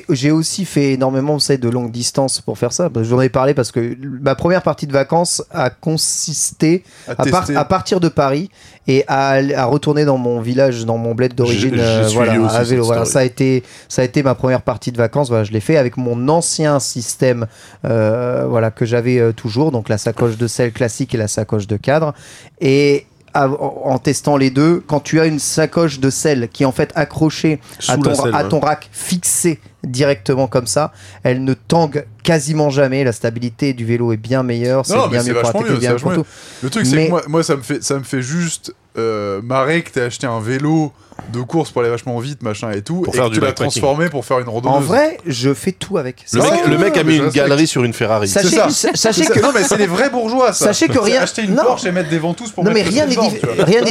j'ai- aussi fait énormément savez, de longues distances pour faire ça. J'en ai parlé parce que ma première partie de vacances a consisté
À
à, par-
tester.
à partir de Paris et à, retourner dans mon village, dans mon bled d'origine, euh, voilà, à vélo. Voilà, ça a été ça a été ma première partie de vacances. Voilà, je l'ai fait avec mon ancien système, euh, voilà que j'avais euh, toujours, donc la sacoche de sel classique et la sacoche de cadre et en testant les deux, quand tu as une sacoche de sel qui est en fait accrochée à ton,
la selle,
à
ouais.
ton rack fixé directement comme ça, elle ne tangue quasiment jamais. La stabilité du vélo est bien meilleure, c'est bien mieux pour
mieux,
bien pour tout.
Le truc, c'est que moi, moi, ça, me fait, ça me fait juste euh, marrer que t'aies acheté un vélo de course pour aller vachement vite, machin et tout,
Pour
et
faire
que
du
tu l'as transformé pour faire une randonneuse.
En vrai, je fais tout avec.
Le
Ça,
mec, le mec a mis une galerie sur une Ferrari.
Sachez,
C'est ça.
sachez que
Non, mais c'est les vrais bourgeois, ça.
Sachez que rien-
Acheter une
non.
Porsche et mettre des ventouses pour
non mais
mettre
rien n'est
Non,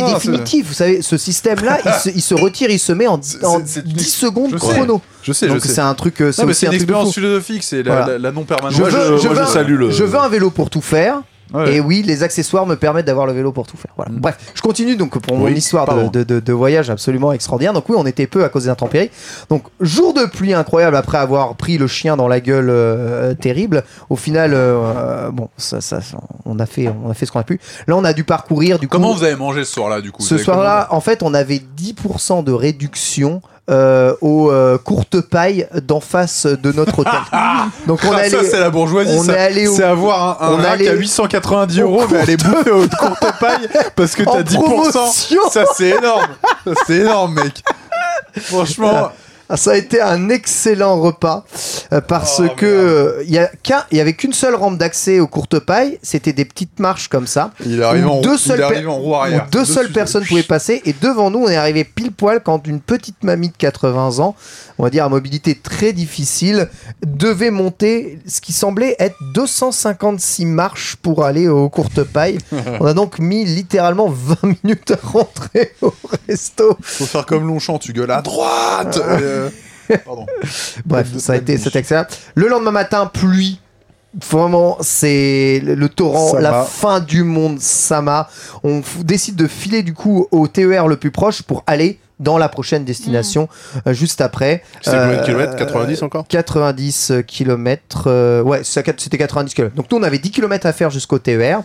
non,
définitif. Vous savez, ce système-là, il, se, il se retire, il se met en, en
c'est- c'est-
10 secondes
je sais.
chrono.
Je sais,
Donc
je sais.
c'est un truc, euh, c'est
Non, mais
aussi
c'est
un
une
truc de
expérience
fou.
philosophique, c'est la,
salue le-
je veux un vélo pour tout faire.
Ouais.
Et oui, les accessoires me permettent d'avoir le vélo pour tout faire. Voilà.
Mm.
Bref, je continue donc pour mon
Oui,
histoire de, de- de- de voyage absolument extraordinaire. Donc oui, on était peu à cause des intempéries. Donc jour de pluie incroyable après avoir pris le chien dans la gueule euh, terrible. Au final, euh, bon, ça, ça, on a fait, on a fait ce qu'on a pu. Là, on a dû parcourir du coup.
Comment vous avez mangé ce soir-là, du coup?
Ce soir-là, en fait, on avait 10% de réduction euh, aux euh, courtes pailles d'en face de notre hôtel. (laughs) Donc on est
Ah, ça,
allé,
c'est la bourgeoisie.
on
ça.
est allé au-
C'est avoir un, un
on est
rack
allé
à 890
au
euros, mais aller bouffer aux (laughs) courte paille parce que
En
t'as 10%.
promotion.
Ça, c'est énorme. Ça, c'est énorme, mec. (laughs) Franchement.
Ah, Ça a été un excellent repas euh, parce
Oh,
que euh, il y a qu'un- il y avait qu'une seule rampe d'accès aux courtes pailles. C'était des petites marches comme ça.
Il
Où
en,
deux seules deux
Dessus,
seules personnes pouvaient passer et devant nous on est arrivé pile poil quand une petite mamie de 80 ans, on va dire à mobilité très difficile, devait monter ce qui semblait être 256 marches pour aller aux courtes pailles. (laughs) on a donc mis littéralement 20 minutes à rentrer au resto.
Faut faire comme Longchamp, tu gueules à droite. Euh, Pardon. (laughs)
Bref, ça a été cet excellent. Le lendemain matin, pluie. Vraiment, c'est le, le torrent,
Sama.
la fin du monde, Sama. On f- décide de filer du coup au TER le plus proche pour aller dans la prochaine destination euh, juste après.
C'était combien de
Euh,
kilomètres 90 encore?
90 km. ouais, ça- c'était 90 km. Donc nous, on avait 10 km à faire jusqu'au TER.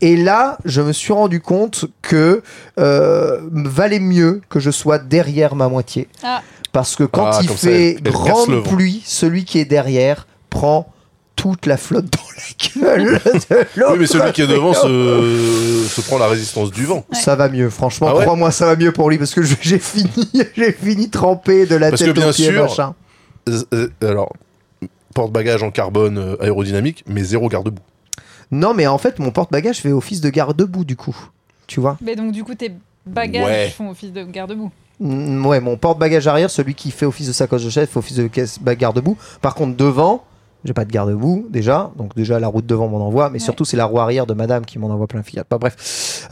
Et là, je me suis rendu compte que euh, valait mieux que je sois derrière ma moitié.
Ah.
Parce que quand
Ah,
il
comme ça,
fait
elle- elle perce le
grande
vent.
pluie, celui qui est derrière prend toute la flotte dans la gueule de l'autre. (laughs)
Oui, mais celui qui est devant se, se prend la résistance du vent.
Ça va mieux, franchement.
Ah ouais
Crois-moi, ça va mieux pour lui parce que je- (laughs) j'ai fini, (laughs) j'ai fini trempé de la
Parce
tête
que bien
aux pieds,
sûr,
machin.
Euh, euh, alors, porte-bagages en carbone euh, aérodynamique, mais zéro garde-boue.
Non, mais en fait, mon porte-bagages fait office de garde-boue du coup. Tu vois
Mais donc, du coup, tes bagages
Ouais.
font office de garde-boue.
Mm, Ouais, mon porte-bagages arrière, celui qui fait office de sacoche de chef, fait office de caisse bah, garde-boue. Par contre, devant, j'ai pas de garde-boue déjà. Donc déjà, la route devant m'en envoie, mais
Ouais.
surtout, c'est la roue arrière de madame qui m'en envoie plein Fiat. Pas bref.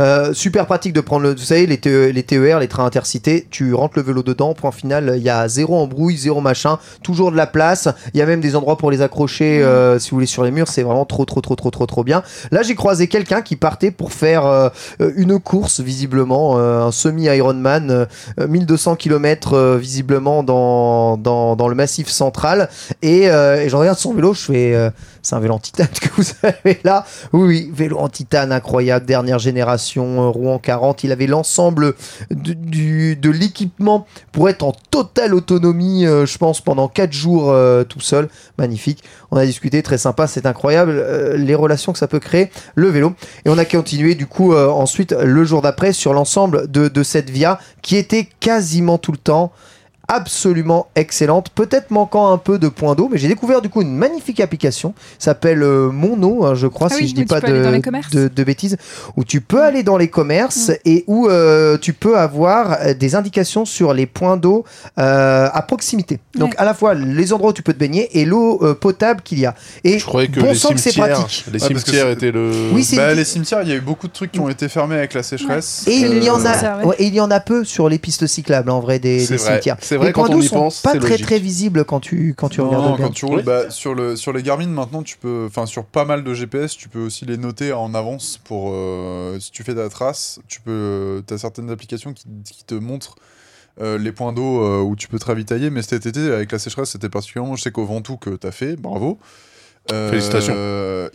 Euh, super pratique de prendre le. Vous savez, les, TE les TER, les trains intercités, tu rentres le vélo dedans, point final, il y a zéro embrouille, zéro machin, toujours de la place. Il y a même des endroits pour les accrocher, euh, si vous voulez, sur les murs. C'est vraiment trop, trop, trop, trop, trop, trop bien. Là, j'ai croisé quelqu'un qui partait pour faire euh, une course, visiblement, euh, un semi-Ironman, euh, 1200 km, visiblement, dans, dans, dans le massif central. Et, euh, et je regarde son vélo, je fais. euh, c'est un vélo en titane (laughs) que vous avez là. Oui, oui, vélo en titane incroyable, dernière génération, euh, roue en 40. Il avait l'ensemble de, de l'équipement pour être en totale autonomie, euh, je pense, pendant 4 jours euh, tout seul. Magnifique. On a discuté, très sympa, c'est incroyable les relations que ça peut créer, le vélo. Et on a continué du coup ensuite le jour d'après sur l'ensemble de cette via qui était quasiment tout le temps absolument excellente, peut-être manquant un peu de points d'eau, mais j'ai découvert du coup une magnifique application, s'appelle euh, Mono, hein, je crois,
Ah
si
oui,
je dis
tu
pas
peux aller dans
de,
les commerces.
de, de bêtises, où tu peux aller dans les commerces et où euh, tu peux avoir euh, des indications sur les points d'eau euh, à proximité. Donc
Ouais.
à la fois les endroits où tu peux te baigner et l'eau euh, potable qu'il y a. Et
Je croyais que
bon
les
sang que c'est
cimetières,
pratique.
les
Ouais, que
cimetières étaient le.
Oui, c'est
Bah,
une-
les cimetières, il y a eu beaucoup de trucs qui ont été fermés avec la sécheresse.
Et il y en a, et il y en a peu sur les pistes cyclables en vrai des,
C'est
des
vrai.
cimetières.
C'est vrai,
les points
quand on y
sont
pense,
pas très
logique.
très visibles quand tu quand tu
Non,
regardes bien.
quand tu roules, bah, sur, le, sur les Garmin maintenant, tu peux, enfin sur pas mal de GPS, tu peux aussi les noter en avance pour euh, si tu fais ta trace, tu peux, as certaines applications qui, qui te montrent euh, les points d'eau euh, où tu peux te ravitailler. Mais cet été, avec la sécheresse, c'était particulièrement. Je sais qu'au Ventoux que t'as fait, bravo. Euh,
Félicitations.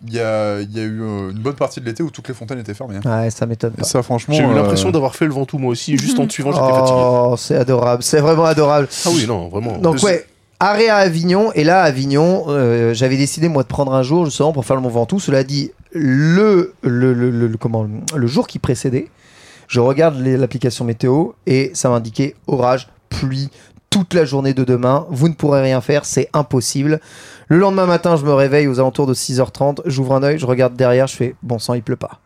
Il y, a, il y a eu euh, une bonne partie de l'été où toutes les fontaines étaient fermées. hein.
Ouais, ça m'étonne pas.
ça, franchement.
J'ai eu
euh,
l'impression d'avoir fait le Ventoux moi aussi, juste en te suivant, j'étais fatigué.
Oh, c'est adorable, c'est vraiment adorable.
Ah oui, non, vraiment.
Donc
Je-
ouais, arrêt à Avignon et là à Avignon, euh, j'avais décidé moi de prendre un jour justement pour faire le Mont Ventoux. Cela dit, le le, le, le- le- comment le jour qui précédait, je regarde l'application météo et ça m'indiquait orage, pluie toute la journée de demain. Vous ne pourrez rien faire, c'est impossible. Le lendemain matin, je me réveille aux alentours de 6h30, j'ouvre un œil, je regarde derrière, je fais bon sang, il pleut pas.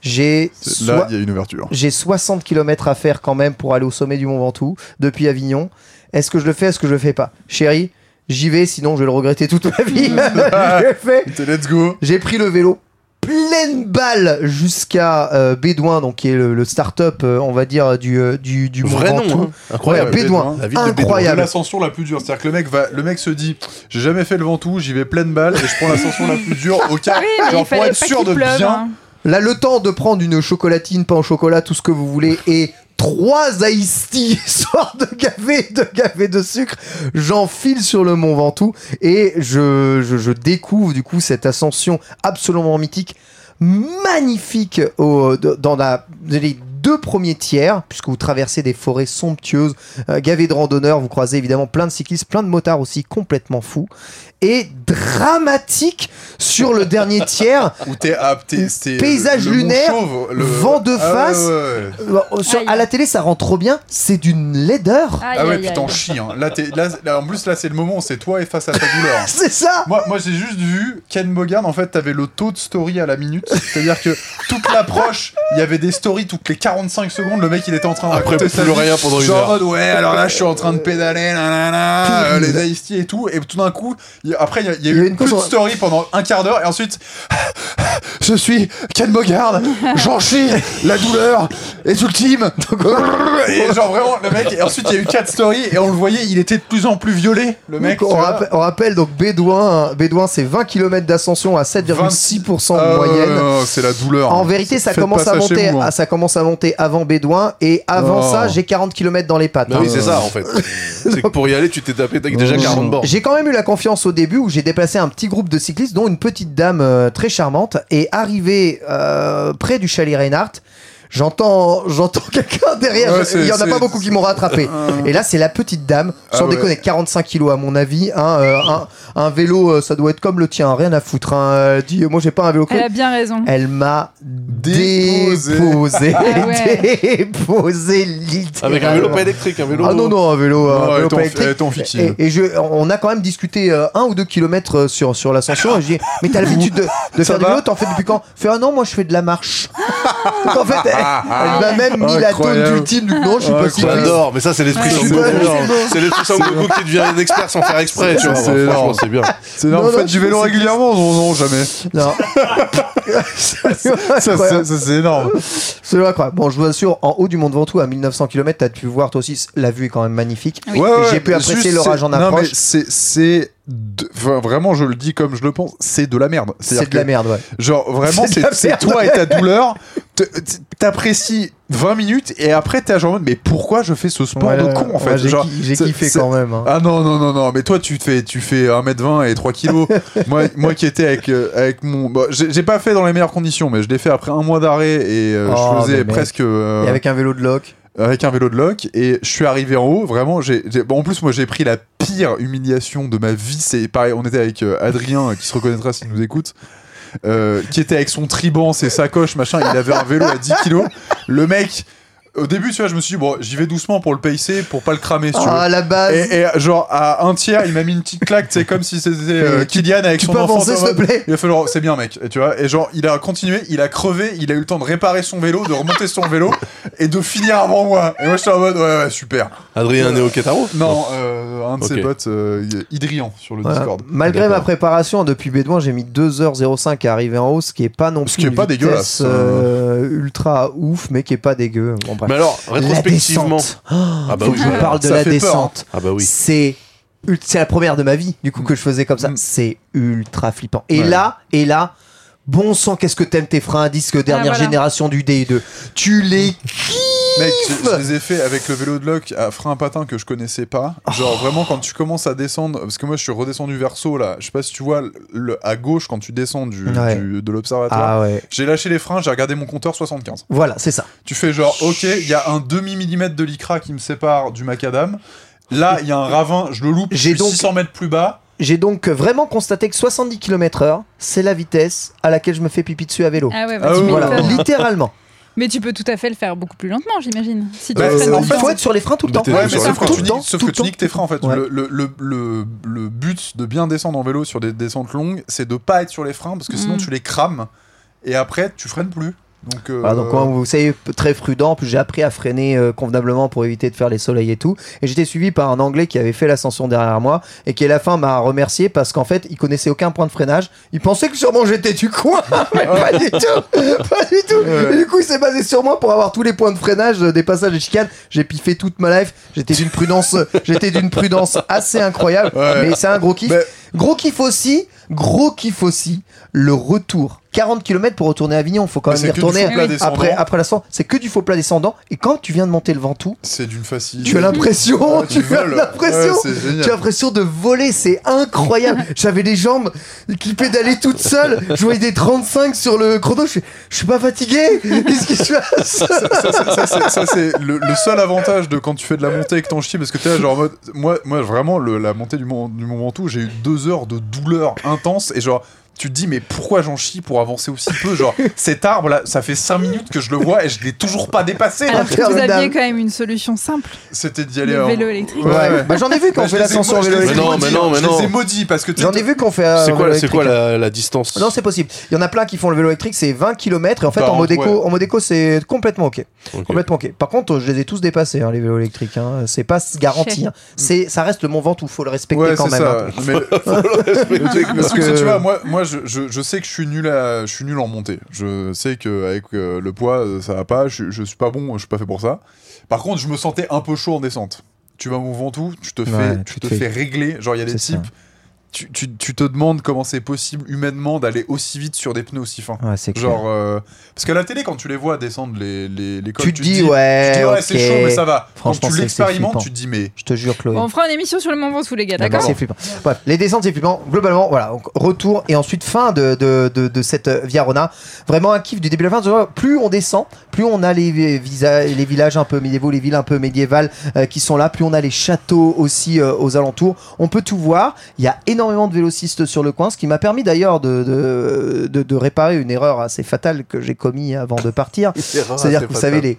J'ai
c'est-
soit-
Là, il y a une ouverture.
j'ai 60 km à faire quand même pour aller au sommet du Mont Ventoux depuis Avignon. Est-ce que je le fais Est-ce que je le fais pas? Chérie, j'y vais, sinon je vais le regretter toute ma vie. (laughs) (laughs) je le fais.
T'es let's go.
J'ai pris le vélo pleine balle jusqu'à euh, Bédouin, donc qui est le, le start-up, euh, on va dire, du, euh, du, du Mont
Vrai
Ventoux.
nom, hein. incroyable.
Ouais, Bédouin.
La ville de Bédouin.
Incroyable.
C'est l'ascension la plus dure. C'est-à-dire que le mec va, le mec se dit, j'ai jamais fait le Ventoux, j'y vais pleine balle et je prends l'ascension la plus dure au cas, (laughs)
Oui, mais
genre pour
fallait
être
pas
sûr
qu'il
de
pleuve.
bien.
hein.
Là, le temps de prendre une chocolatine, pain au chocolat, tout ce que vous voulez, et trois tea, (laughs) histoire de gaver, de gaver de sucre, j'enfile sur le Mont Ventoux et je, découvre du coup cette ascension absolument mythique, magnifique au, dans la, deux premiers tiers, puisque vous traversez des forêts somptueuses, euh, gavées de randonneurs, vous croisez évidemment plein de cyclistes, plein de motards aussi complètement fous, et dramatique sur le dernier (laughs) tiers,
Où t'es ah, t'es- c'est
Paysage
le
lunaire,
chauve, le-
vent de
Ah ouais,
face.
ouais, ouais.
Euh, sur-
Aïe.
à la télé, ça rend trop bien. C'est d'une laideur.
Aïe,
Ah ouais,
aïe,
putain,
aïe.
chie. Hein. Là, t'es- là, là, en plus, là, c'est le moment où c'est toi et face à ta douleur. (laughs)
C'est ça.
Moi, moi j'ai juste vu Ken Bogard, en fait, t'avais le taux de story à la minute. C'est-à-dire que toute l'approche, il y avait des stories toutes les 45 secondes. Le mec, il était en train de
Après,
raconter sa
plus
vie.
rien pendant une
Genre
heure.
mode, ouais, alors là, je suis en train de pédaler, là, là, là, euh, les Ice et tout. Et tout d'un coup, y après, il y a, il y eu
une cause-
story pendant un quart d'heure. Et ensuite, (laughs) je suis Ken Bogard, j'en chie, la douleur est ultime. (laughs) et genre vraiment, le mec, et ensuite, il y a eu quatre stories. Et on le voyait, il était de plus en plus violé, le mec.
Donc,
tu
on,
vois.
rappelle, on rappelle donc Bédouin. Bédouin, c'est 20 km d'ascension à 7,6% de
Ah,
moyenne.
c'est la douleur.
En vérité, ça
Faites
commence
pas
à
ça chez
monter.
vous, hein.
ah, ça commence à monter avant Bédouin et avant
Oh.
ça, j'ai 40 km dans les pattes.
Bah
hein.
oui, c'est ça en fait. (laughs) c'est que pour y aller, tu t'es tapé t'as déjà 40 bords.
J'ai quand même eu la confiance au début où j'ai déplacé un petit groupe de cyclistes, dont une petite dame euh, très charmante. Et arrivé euh, près du chalet Reinhardt, j'entends, j'entends (laughs) quelqu'un derrière.
Ouais,
Il y en a pas beaucoup qui m'ont rattrapé. (laughs) Et là, c'est la petite dame, sans
Ah ouais.
déconner, 45 kilos à mon avis. hein, euh, un, un vélo, euh, ça doit être comme le tien, rien à foutre. hein. Elle dit, moi, j'ai pas un vélo.
Elle a bien raison.
Elle m'a
Déposé.
déposé, (laughs)
Ah ouais.
déposé.
Avec un vélo pas électrique, un vélo.
Ah non, non, un vélo, un
Non,
vélo
elle est
pas électrique. Et, et je, on a quand même discuté euh, un ou deux kilomètres euh, sur, sur l'ascension. Et je dis, mais t'as l'habitude de, de faire du vélo, t'en fais depuis quand? Fait, ah non, moi je fais de la marche. Donc en fait, elle, Elle m'a même mis la
Incroyable.
ultime du non, je suis pas si
Incroyable.
J'adore, mais ça c'est l'esprit
c'est
l'esprit Son Goku qui devient un expert sans faire exprès, tu vois.
C'est
Franchement,
énorme.
c'est bien.
C'est énorme. Faites du vélo régulièrement Non, non, jamais.
Non. (laughs)
Ça, c'est- ça, c'est énorme.
C'est incroyable. Bon, je vous assure, en haut du Mont Ventoux, à 1900 km, t'as pu voir toi aussi, la vue est quand même magnifique.
Oui.
Ouais, ouais,
J'ai pu apprécier l'orage en
Non, mais
approche.
c'est. C'est de- enfin, vraiment, je le dis comme je le pense, c'est de la merde.
C'est de la merde, ouais.
Genre, vraiment,
C'est
toi et ta douleur. T'apprécies 20 minutes et après, t'es à genre, mais pourquoi je fais ce sport
Ouais,
de con en
ouais,
fait
J'ai kiffé quand même. hein.
Ah non, non, non, non, mais toi tu fais, tu fais 1m20 et 3 kilos. (laughs) moi, moi qui étais avec, euh, avec mon. bon, j'ai pas fait dans les meilleures conditions, mais je l'ai fait après un mois d'arrêt et euh,
Oh,
je
mais
faisais presque. euh,
Et avec un vélo de loc.
Avec un vélo de loc et je suis arrivé en haut vraiment j'ai j'ai- bon, en plus moi j'ai pris la pire humiliation de ma vie c'est pareil on était avec euh, Adrien euh, qui se reconnaîtra s'il nous écoute euh, qui était avec son triban ses sacoches machin il avait un vélo à 10 kilos. Le mec au début tu vois je me suis dit bon j'y vais doucement pour le pacer pour pas le cramer si tu veux.
Ah, la base.
Et, et, genre à un tiers, il m'a mis une petite claque, c'est comme si c'était euh, Kylian avec
tu
son
peux
enfant.
avancer, s'il te plaît
Il a fait genre, c'est bien mec, et tu vois. Et genre, il a continué, il a crevé, il a eu le temps de réparer son vélo, de remonter son vélo et de finir avant moi. Et moi j'étais en mode ouais ouais super.
Adrien Néo Ketaro
Non, euh, un de ses potes, euh, Idrian sur le
Voilà.
Discord.
Malgré ma préparation depuis Bédouin, j'ai mis 2h05 à arriver en haut, ce qui est pas non
Ce
plus
qui est
une
pas
vitesse,
dégueulasse,
euh, ultra ouf, mais qui est pas dégueu. Bon, bref.
Mais alors,
La
rétrospectivement. Ah bah oui, voilà.
parle de
Ça
la
fait peur,
descente.
Ah bah oui.
C'est c'est la première de ma vie, du coup, que je faisais comme ça.
Mm.
C'est ultra flippant. Et
Ouais.
là, et là, bon sang, qu'est-ce que t'aimes tes freins à disque dernière
voilà.
génération du DI2. Tu les (laughs)
Mec, je, je les ai fait avec le vélo de loc à frein à patin que je connaissais pas. Genre vraiment quand tu commences à descendre, parce que moi je suis redescendu verso là. Je sais pas si tu vois le, à gauche quand tu descends du,
Ouais.
du- de l'observatoire.
Ah ouais.
J'ai lâché les freins, j'ai regardé mon compteur 75.
Voilà, c'est ça.
Tu fais genre, ok, il y a un demi millimètre de lycra qui me sépare du macadam. Là, il y a un ravin, je le loupe,
J'ai donc-
600 mètres plus bas.
J'ai donc vraiment constaté que 70 km/h, c'est la vitesse à laquelle je me fais pipi dessus à vélo.
Ah ouais, bah,
Ah oui,
Voilà, littéralement.
Mais tu peux tout à fait le faire beaucoup plus lentement, j'imagine. Si tu
Bah,
freines
c'est-
dans
en fait,
faut être sur les freins tout le temps.
Ouais, mais sauf
freins.
tout le
niques,
temps,
sauf
tout
que tu niques tes freins en fait.
Ouais.
Le, le, le, le, le but de bien descendre en vélo sur des descentes longues, c'est de pas être sur les freins parce que sinon
Mm.
tu les crames et après tu freines plus. Donc, euh,
Voilà, donc vous savez, très prudent. En plus, j'ai appris à freiner euh, convenablement pour éviter de faire les soleils et tout. Et j'étais suivi par un Anglais qui avait fait l'ascension derrière moi et qui à la fin m'a remercié parce qu'en fait, il connaissait aucun point de freinage. Il pensait que sûrement j'étais du coin, (laughs) mais pas du tout, pas du tout.
Ouais.
Et du coup, il s'est basé sur moi pour avoir tous les points de freinage euh, des passages et chicanes. J'ai piffé toute ma life. J'étais d'une prudence, euh, j'étais d'une prudence assez incroyable.
Ouais.
Mais c'est un gros kiff.
Mais-
Gros kiff aussi, gros kiff aussi, le retour. 40 km pour retourner à Avignon, faut quand même y
que
retourner après, après l'ascent. C'est que du faux plat descendant. Et quand tu viens de monter le Ventoux,
c'est d'une facilité.
tu as l'impression,
Ouais, (laughs)
tu, as l'impression,
Ouais,
tu as l'impression de voler, c'est incroyable. (laughs) J'avais les jambes qui pédalaient toutes seules. Je voyais des 35 sur le chrono. Je suis, je suis pas fatigué. Qu'est-ce qui se passe
ça, c'est- le, le seul avantage de quand tu fais de la montée avec ton chi parce que t'es là genre mode moi moi vraiment le- la montée du mont du mont Ventoux j'ai eu deux heures de douleur intense et genre tu te dis mais pourquoi j'en chie pour avancer aussi peu genre (laughs) cet arbre là ça fait 5 minutes que je le vois et je l'ai toujours pas dépassé
Alors que vous aviez quand même une solution simple,
c'était d'y aller
le
en-
vélo électrique.
Ouais, ouais.
Bah, j'en ai vu quand
Bah,
fait l'ascension vélo
ai
Mais non,
électrique.
mais non, mais non.
ai maudits parce que
J'en ai vu qu'on fait.
C'est quoi, c'est quoi
électrique.
la, la distance
Non, c'est possible. Il y en a plein qui font le vélo électrique, c'est 20 km et en fait
Par
en mode éco,
ouais.
en mode éco, c'est complètement ok.
Ok.
Complètement ok. Par contre, je les ai tous dépassés hein, les vélos électriques. Hein. C'est pas garanti. hein. C'est, ça reste le Mont Ventoux, faut le respecter quand
c'est
même. hein. (laughs)
Le
Parce
truc, c'est,
que-
tu vois, moi, moi je, je, je sais que je suis nul à, je suis nul en montée. Je sais qu'avec euh, le poids, euh, ça va pas. Je, je suis pas bon, je suis pas fait pour ça. Par contre, je me sentais un peu chaud en descente. Tu vas Mont Ventoux, tu te fais, tu
tu
te fais
fais-
régler. Genre, il y a des types. Tu, tu, tu te demandes comment c'est possible humainement d'aller aussi vite sur des pneus aussi fins.
Ouais, c'est clair.
Genre, euh, parce qu'à la télé, quand tu les vois descendre les, les, les côtes,
tu te dis, ouais,
tu te dis, ouais,
ok.
c'est chaud, mais ça va. Quand
Franchement,
tu l'expérimentes, tu te dis, mais
Je te jure, Chloé.
Bon, on fera une émission sur le Mont Ventoux, les gars,
D'accord,
d'accord
c'est flippant. Bref, les descentes, c'est flippant. Globalement, voilà. Donc, retour et ensuite fin de, de, de, de cette euh, Via Rona. Vraiment un kiff du début à la fin. Plus on descend, plus on a les, visa- les villages un peu médiévaux, les villes un peu médiévales euh, qui sont là. Plus on a les châteaux aussi euh, aux alentours. On peut tout voir. Il y a énormément énormément de vélocistes sur le coin, ce qui m'a permis d'ailleurs de, de, de- de réparer une erreur assez fatale que j'ai commis avant de partir. (laughs) C'est-à-dire que vous savez, les,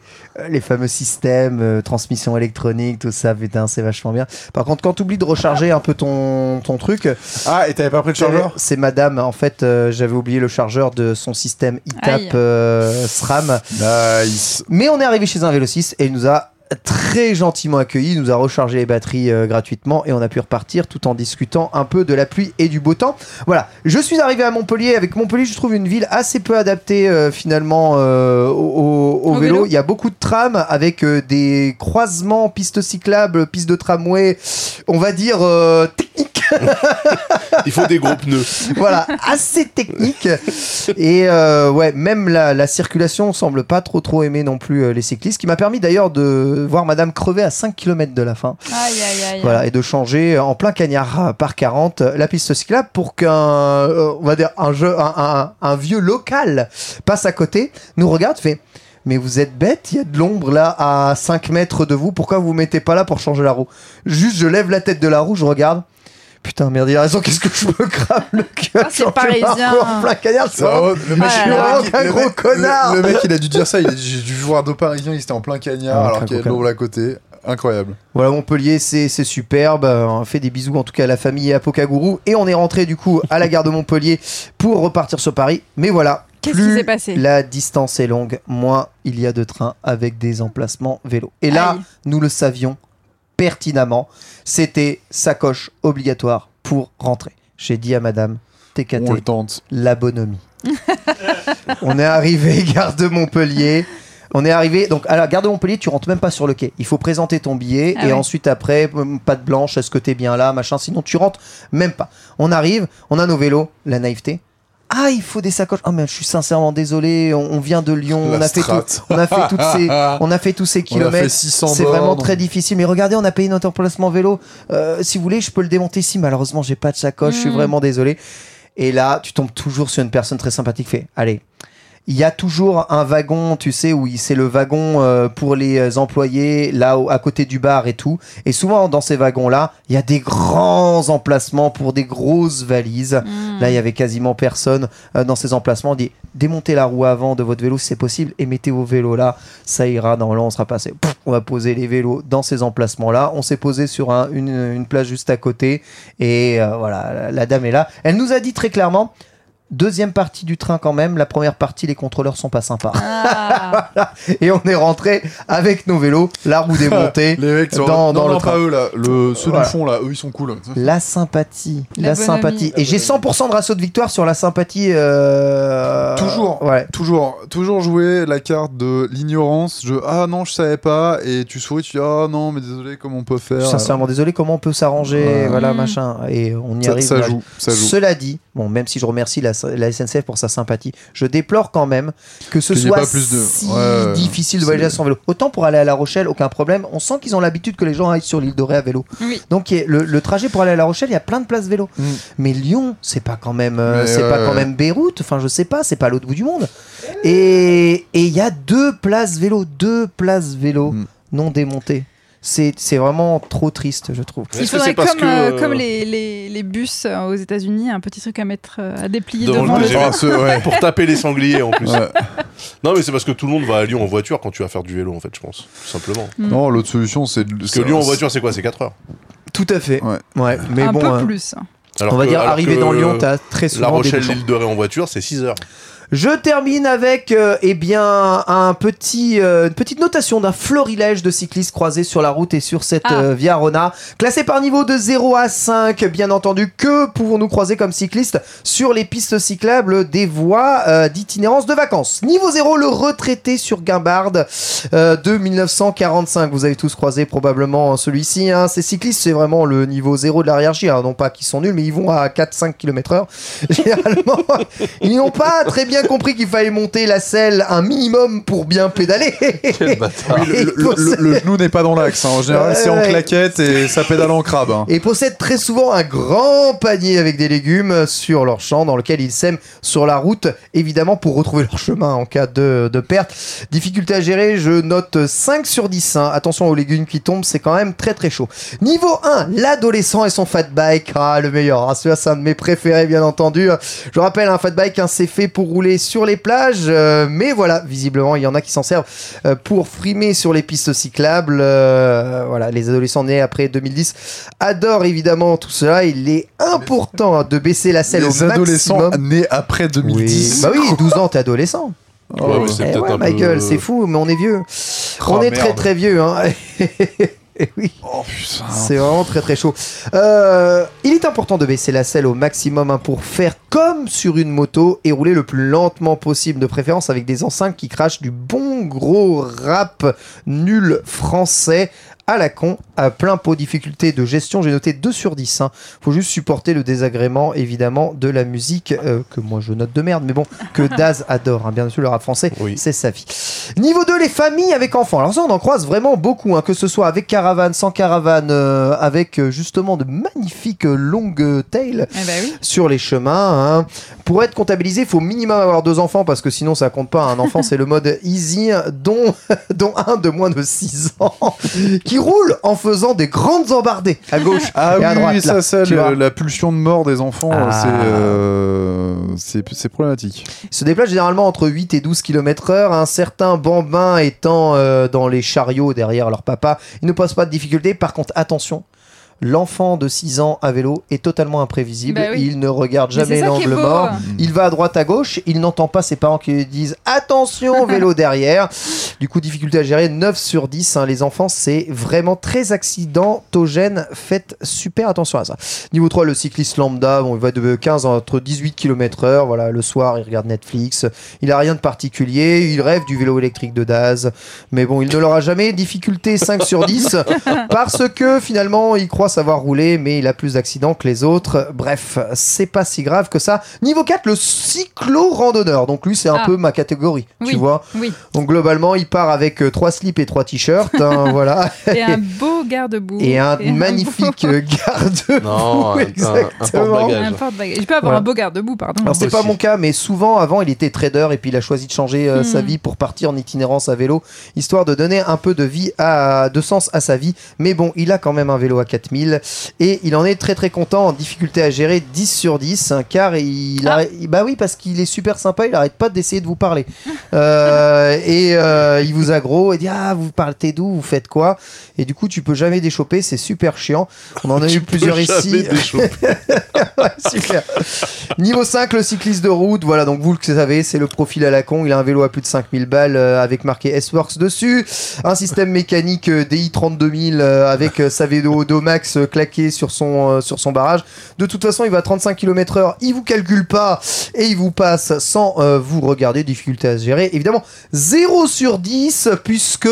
les fameux systèmes, euh, transmission électronique, tout ça, putain, c'est vachement bien. Par contre, quand tu oublies de recharger un peu ton, ton truc,
Ah, et t'avais pas pris le chargeur?
c'est madame, en fait, euh, j'avais oublié le chargeur de son système. ITAP euh, SRAM.
Nice.
Mais on est arrivé chez un vélociste et il nous a très gentiment accueillis, il nous a rechargé les batteries euh, gratuitement et on a pu repartir tout en discutant un peu de la pluie et du beau temps. Voilà, je suis arrivé à Montpellier. Avec Montpellier, je trouve une ville assez peu adaptée euh, finalement euh, au, au- au
Au
vélo.
vélo.
Il y a beaucoup de trams avec euh, des croisements, pistes cyclables, pistes de tramway, on va dire euh, techniques. (laughs)
Il faut des gros pneus.
voilà, assez technique. Et euh, ouais, même la, la circulation semble pas trop trop aimer non plus euh, les cyclistes, ce qui m'a permis d'ailleurs de voir Madame crever à 5 km de la fin.
Aïe, aïe, aïe.
Voilà, et de changer en plein cagnard euh, par 40 euh, la piste cyclable pour qu'un, euh, on va dire, un, jeu, un, un- un vieux local passe à côté, nous regarde, fait. Mais vous êtes bête, il y a de l'ombre là à 5 mètres de vous, pourquoi vous vous mettez pas là pour changer la roue? Juste, je lève la tête de la roue, je regarde. Putain, merde, il a raison, qu'est-ce que je me crame le cœur
Ah, c'est parisien.
En plein cagnard, c'est
Oh, le mec,
Ah
le
là là.
mec,
Un
le
gros
mec-
connard.
le- le mec, il a dû dire ça. Il a dit J'ai dû voir deux Parisiens, il était en plein cagnard
Ah,
alors qu'il y a de l'eau à côté. Incroyable.
Voilà, Montpellier, c'est c'est superbe. On fait des bisous en tout cas à la famille et à Pokagourou. Et on est rentré du coup à la gare de Montpellier pour repartir sur Paris. Mais voilà.
Qu'est-ce
plus
qui s'est passé?
La distance est longue, moins il y a de trains avec des emplacements vélo. Et là,
Aïe.
nous le savions pertinemment. C'était sacoche obligatoire pour rentrer. J'ai dit à madame, TKT,
On le tente.
la bonhomie. (laughs) on est arrivé (laughs) gare de Montpellier. On est arrivé donc à la gare de Montpellier, tu rentres même pas sur le quai. Il faut présenter ton billet
Ah
et
ouais.
ensuite après hum, patte blanche, est-ce que t'es bien là, machin. Sinon tu rentres même pas. On arrive, on a nos vélos, la naïveté. Ah, il faut des sacoches. Ah mais je suis sincèrement désolé. On, on vient de Lyon,
La
on a fait tout, on a fait toutes ces, (laughs) on a fait tous ces kilomètres.
600
C'est vraiment très difficile. Mais regardez, on a payé notre emplacement vélo. Euh, si vous voulez, je peux le démonter ici. Malheureusement, j'ai pas de sacoche. Je suis
Mm.
vraiment désolé. Et là, tu tombes toujours sur une personne très sympathique. Fait, allez. Il y a toujours un wagon, tu sais, où c'est le wagon euh, pour les euh, employés, là à côté du bar et tout. Et souvent dans ces wagons-là, il y a des grands emplacements pour des grosses valises.
Hmm.
Là, il y avait quasiment personne euh, dans ces emplacements. On dit démontez la roue avant de votre vélo si c'est possible et mettez vos vélos là. Ça ira. Normalement, on sera passé. Pouf, on va poser les vélos dans ces emplacements-là. On s'est posé sur un- une, une place juste à côté et euh, voilà, la dame est là. Elle nous a dit très clairement. Deuxième partie du train quand même. La première partie, les contrôleurs sont pas sympas.
Ah. (laughs)
Et on est rentré avec nos vélos, la roue démontée. (laughs)
Les mecs, sont-
Dans-
non,
dans
non,
le
pas eux là. Le, ceux
Voilà.
du fond là, eux ils sont cool.
La sympathie, la, sympathie. Et j'ai 100% de ratio de victoire sur la sympathie. euh,
Toujours.
Ouais.
Toujours, toujours jouer la carte de l'ignorance. Je ah non, je savais pas. Et tu souris, tu dis ah non, mais désolé, comment on peut faire?
Sincèrement désolé, comment on peut s'arranger,
Ouais.
voilà, machin. Et on y
Ça,
arrive.
ça joue, ça joue.
Cela dit, bon, même si je remercie la, la SNCF pour sa sympathie, je déplore quand même que ce
Qu'il
soit
pas plus de-
si
Ouais,
difficile de voyager à son vélo. Autant pour aller à La Rochelle, aucun problème. On sent qu'ils ont l'habitude que les gens aillent sur l'île de Ré à vélo.
Oui.
Donc il y a- le, le trajet pour aller à La Rochelle, il y a plein de places vélo.
Mm.
Mais Lyon, c'est pas quand même, euh, c'est pas quand même Beyrouth. Enfin, je sais pas, c'est pas à l'autre bout du monde. Et et il y a deux places vélo, deux places vélo
Mm.
non démontées. C'est c'est vraiment trop triste, je trouve.
Il faudrait comme,
que,
euh,
euh,
comme les, les, les bus euh, aux États-Unis, un petit truc à mettre euh, à déplier
Devant
devant
le
le (laughs)
ouais.
Pour taper les sangliers en plus.
Ouais.
Non, mais c'est parce que tout le monde va à Lyon en voiture quand tu vas faire du vélo, en fait, je pense. Tout simplement.
Non, l'autre solution c'est
Parce que Lyon en voiture, c'est quoi? C'est 4 heures.
Tout à fait.
Ouais.
Ouais, mais
un
bon,
peu
euh,
plus.
Alors
on va
que-
dire arriver dans Lyon, t'as très souvent
La
des
Rochelle, l'île de Ré en voiture, c'est 6 heures.
Je termine avec euh, eh bien un petit euh, une petite notation d'un florilège de cyclistes croisés sur la route et sur cette
Ah.
euh, Via Rona, classé par niveau de 0 à 5. Bien entendu, que pouvons-nous croiser comme cyclistes sur les pistes cyclables des voies euh, d'itinérance de vacances? Niveau 0, le retraité sur Guimbarde euh, de 1945. Vous avez tous croisé probablement celui-ci. Hein. Ces cyclistes, c'est vraiment le niveau 0 de la hiérarchie. hein. Non pas qu'ils sont nuls, mais ils vont à 4-5 km/h. (laughs) Généralement, ils n'ont pas très bien compris qu'il fallait monter la selle un minimum pour bien pédaler. (laughs)
Quel bâtard.
Oui, le, le- le- le genou n'est pas dans l'axe. hein. En général, c'est en claquette et ça pédale en crabe. hein.
et possèdent très souvent un grand panier avec des légumes sur leur champ dans lequel ils sèment sur la route, évidemment pour retrouver leur chemin en cas de, de perte. Difficulté à gérer, je note 5 sur 10. hein. Attention aux légumes qui tombent, c'est quand même très très chaud. Niveau 1, l'adolescent et son fat bike. Ah, le meilleur. Ah, celui-là, c'est un de mes préférés, bien entendu. Je rappelle, un fat bike, hein, c'est fait pour rouler sur les plages, euh, mais voilà, visiblement, il y en a qui s'en servent euh, pour frimer sur les pistes cyclables. Euh, voilà, les adolescents nés après 2010 adorent évidemment tout cela. Il est important hein, de baisser la selle
Les
au
adolescents
maximum.
nés après 2010.
Oui. Bah oui, 12 ans, t'es adolescent.
Oh,
Ouais, mais c'est
Eh ouais, Michael,
peu-
c'est fou, mais on est vieux.
Oh,
on est très très vieux. Hein. (laughs) Eh oui.
Oh, putain.
C'est vraiment très très chaud. Euh, il est important de baisser la selle au maximum hein, pour faire comme sur une moto et rouler le plus lentement possible, de préférence avec des enceintes qui crachent du bon gros rap nul français à la con, à plein pot difficulté de gestion, j'ai noté 2 sur 10. Hein. Faut juste supporter le désagrément évidemment de la musique euh, que moi je note de merde, mais bon, que (laughs) Daz adore, hein. bien sûr le rap français,
Oui.
c'est sa vie. Niveau 2, les familles avec enfants. Alors ça, on en croise vraiment beaucoup, hein, que ce soit avec caravane, sans caravane, euh, avec euh, justement de magnifiques longues tails
Eh ben oui.
sur les chemins. hein. Pour être comptabilisé, il faut minimum avoir deux enfants parce que sinon ça compte pas. Un enfant, c'est le mode easy, dont, (laughs) dont un de moins de 6 ans qui (laughs) roule en faisant des grandes embardées à gauche
Ah
et
oui,
à droite.
ça, ça, le- la pulsion de mort des enfants,
Ah.
c'est, euh, c'est c'est problématique.
Il se déplace généralement entre 8 et 12 km heure. Un certain bambin étant euh, dans les chariots derrière leur papa, il ne pose pas de difficulté. Par contre, attention. L'enfant de 6 ans à vélo est totalement imprévisible.
Bah oui.
Il ne regarde
Mais
jamais l'angle mort. Il va à droite à gauche. Il n'entend pas ses parents qui lui disent attention (laughs) vélo derrière. Du coup, difficulté à gérer 9 sur 10. hein. Les enfants, c'est vraiment très accidentogène. Faites super attention à ça. Niveau 3, le cycliste lambda, bon, il va de 15 entre 18 km heure. Voilà, le soir, il regarde Netflix. Il a rien de particulier. Il rêve du vélo électrique de Daz. Mais bon, il ne l'aura jamais. Difficulté 5 sur 10. (laughs) Parce que finalement, il croit savoir rouler, mais il a plus d'accidents que les autres. Bref, c'est pas si grave que ça. Niveau 4, le cyclo-randonneur. Donc lui, c'est un
Ah.
peu ma catégorie. Tu vois
Oui.
Donc globalement, il part avec 3 slips et 3 t-shirts. hein, (laughs) voilà.
Et un beau garde-boue.
Et un magnifique garde
Non, un- un- un
Exactement.
Un porte-bagages. Je peux avoir
Voilà.
un beau garde-boue, pardon.
Alors c'est pas mon cas, mais souvent avant il était trader et puis il a choisi de changer euh,
Hmm.
sa vie pour partir en itinérance à vélo, histoire de donner un peu de vie à, de sens à sa vie. Mais bon, il a quand même un vélo à 4000 et il en est très très content, en difficulté à gérer 10 sur 10, hein, car il,
Ah.
arrête- bah oui parce qu'il est super sympa, il arrête pas d'essayer de vous parler (laughs) Euh, et euh, il vous aggro et dit ah vous partez d'où, vous faites quoi et du coup tu peux jamais déchoper, c'est super chiant. On en a eu plusieurs ici. (laughs) Ouais, super. Niveau 5, le cycliste de route. Voilà, donc vous le savez, c'est le profil à la con. Il a un vélo à plus de 5000 balles euh, avec marqué S-Works dessus. Un système mécanique euh, DI 32000 euh, avec sa vélo Domax euh, claqué sur son, euh, sur son barrage. De toute façon, il va à 35 km heure. Il vous calcule pas et il vous passe sans euh, vous regarder. Difficulté à se gérer. Évidemment, 0 sur 10 puisque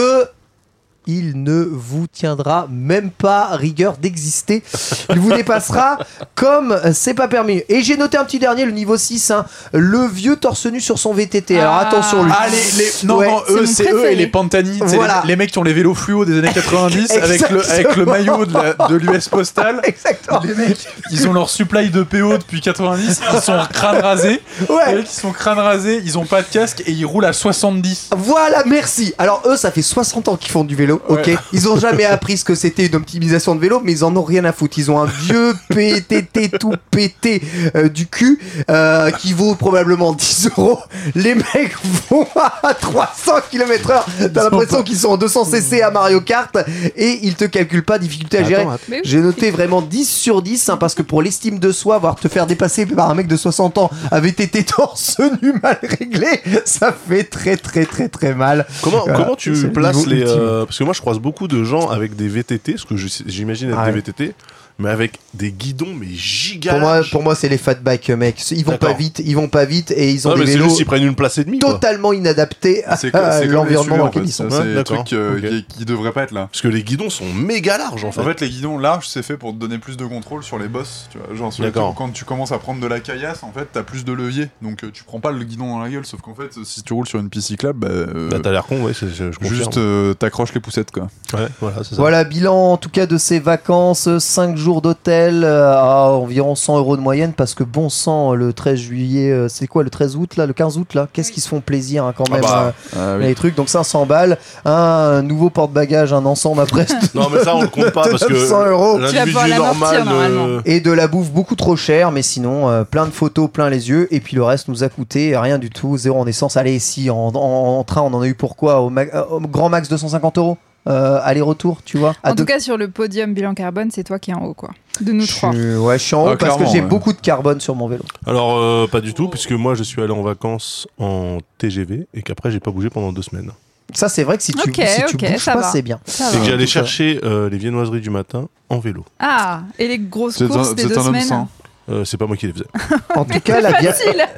il ne vous tiendra même pas rigueur d'exister. Il vous dépassera comme c'est pas permis. Et j'ai noté un petit dernier, le niveau 6, hein, le vieux torse nu sur son VTT. Alors
Ah.
attention, lui.
Ah, les, les- non,
Ouais,
non,
c'est
eux, c'est eux et les Pantani. c'est
Voilà.
Les, les mecs qui ont les vélos fluo des années 90 avec le, avec le maillot de l'US Postal. (laughs)
Exactement.
Les mecs, ils ont leur supply de PO depuis 90, ils sont crâne rasé. Les
Ouais.
mecs, ils sont crâne rasé, ils ont pas de casque et ils roulent à 70.
Voilà, merci. Alors eux, ça fait 60 ans qu'ils font du vélo, ok.
Ouais.
Ils ont jamais appris ce que c'était une optimisation de vélo, mais ils en ont rien à foutre. Ils ont un vieux (laughs) PTT tout pété euh, du cul euh, qui vaut probablement 10 euros. Les mecs (laughs) vont à 300 km/h. T'as l'impression qu'ils sont en 200 cc à Mario Kart et ils te calculent pas difficulté à gérer. J'ai noté vraiment 10 sur 10 hein, parce que pour l'estime de soi, voir te faire dépasser par un mec de 60 ans avec tes torse (laughs) nu mal réglé, ça fait très très très très mal.
Comment,
Voilà.
comment tu places les. euh, parce que moi, je croise beaucoup de gens avec des VTT, ce que j'imagine être
Ah
des. VTT, mais avec des guidons, mais giga.
Pour moi, pour moi c'est les fat bikes, mec. Ils vont pas vite, ils vont pas vite et ils ont
Non,
des vélos
juste qu'ils prennent une place et demie. quoi.
totalement inadaptés à,
C'est
à
c'est comme les
l'environnement dans lequel ils sont.
C'est des trucs euh,
Ok.
qui, qui devraient pas être là.
Parce que les guidons sont méga larges en fait.
En fait, les guidons larges, c'est fait pour te donner plus de contrôle sur les bosses. Tu vois, genre sur les quand tu commences à prendre de la caillasse, en fait, t'as plus de levier. Donc, euh, tu prends pas le guidon dans la gueule. Sauf qu'en fait, si tu roules sur une piste cyclable, bah, euh,
Bah, t'as l'air con, ouais, je, je
juste euh, t'accroches les poussettes, quoi.
Ouais, voilà, ça.
Voilà, bilan en tout cas de ces vacances, 5 jours d'hôtel euh, à environ 100 euros de moyenne parce que bon sang, le 13 juillet, euh, c'est quoi le 13 août là, le 15 août là? Qu'est-ce qu'ils se font plaisir hein, quand
Ah
même
bah,
euh,
ah oui.
les trucs, donc 500 balles, un nouveau porte-bagages, un ensemble après (laughs)
Non, mais ça, on le compte pas parce que.
900 euros.
L'individu normal. euh,
et de la bouffe beaucoup trop chère, mais sinon euh, plein de photos, plein les yeux, et puis le reste nous a coûté rien du tout, zéro en essence. Allez, si en, en- en train on en a eu pourquoi au, ma- au grand max 250 euros? Euh, aller-retour, tu vois.
En
deux-
tout cas, sur le podium bilan carbone, c'est toi qui es en haut, quoi. De nous
je
trois.
suis, ouais, je suis en haut
Ah,
parce que j'ai
ouais.
beaucoup de carbone sur mon vélo.
Alors, euh, pas du tout, puisque moi, je suis allé en vacances en TGV et qu'après, j'ai pas bougé pendant deux semaines.
Ça, c'est vrai que si tu,
Ok,
si tu bouges
ça
pas,
va.
c'est bien.
Et
va.
que j'allais
ça.
chercher euh, les viennoiseries du matin en vélo.
Ah, et les grosses
un-
courses des deux semaines.
Euh, c'est pas moi qui les faisais. (laughs)
En tout cas, la Via,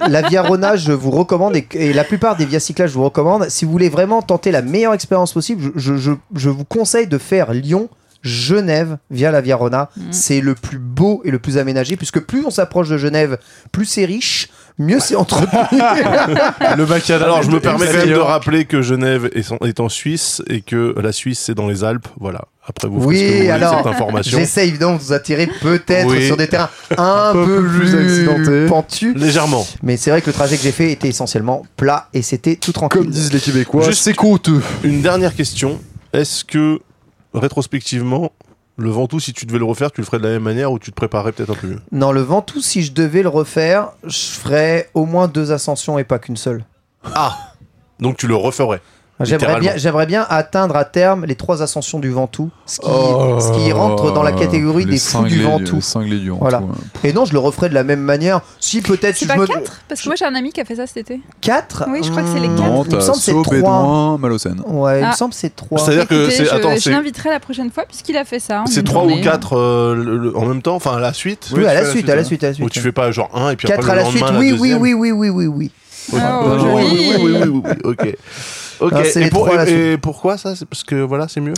la Via Rona, je vous recommande, et, et la plupart des Via je vous recommande. Si vous voulez vraiment tenter la meilleure expérience possible, je, je- je- je vous conseille de faire Lyon. Genève via la Via Rona,
Mm.
c'est le plus beau et le plus aménagé puisque plus on s'approche de Genève, plus c'est riche, mieux c'est entretenu. (laughs)
Le macadam.
Alors, je me permets
est
quand même de rappeler que Genève est, en- est en Suisse et que la Suisse, c'est dans les Alpes. Voilà. Après, vous
Oui,
ferez ce que vous
alors,
cette information.
J'essaie évidemment de vous attirer peut-être
Oui.
sur des terrains (laughs) un,
peu
peu,
plus
plus,
accidentés.
pentus.
Légèrement.
Mais c'est vrai que le trajet que j'ai fait était essentiellement plat et c'était tout tranquille.
Comme disent les Québécois,
Juste-
c'est coûteux.
Une dernière question. Est-ce que, rétrospectivement, le Ventoux, si tu devais le refaire, tu le ferais de la même manière ou tu te préparerais peut-être un peu mieux
Non, le Ventoux, si je devais le refaire, je ferais au moins deux ascensions et pas qu'une seule.
Donc, tu le referais.
J'aimerais bien, j'aimerais bien atteindre à terme les trois ascensions du Ventoux, ce qui,
Oh,
ce qui rentre dans la catégorie des fous du Ventoux.
Du Ventoux.
Voilà.
ouais.
Et non, je le referais de la même manière. Si peut-être
C'est
si je
pas
me
4 Parce que moi j'ai un ami qui a fait ça cet été.
4
Oui, je crois que c'est les quatre.
Non,
Il me semble que c'est
Saut,
3.
Bédouin, Malocène.
Ouais, il me
Ah.
semble c'est 3.
C'est-à-dire que c'est.
je,
Attends,
je l'inviterai la prochaine fois puisqu'il a fait ça. en
C'est 3 ou
journée.
4 en même temps, enfin à la suite
Oui,
Oui,
à la suite, à la
ouais.
suite, à la
Ou
suite.
tu fais pas genre 1 et puis
4
après
à
le
la suite,
lendemain,
oui,
la
oui,
deuxième
oui, oui, oui, oui, oui.
Oh,
Ah, oui, oui, oui, oui, oui, oui, ok. Ok,
c'est
et, pour- pourquoi ça? C'est parce que voilà, c'est mieux?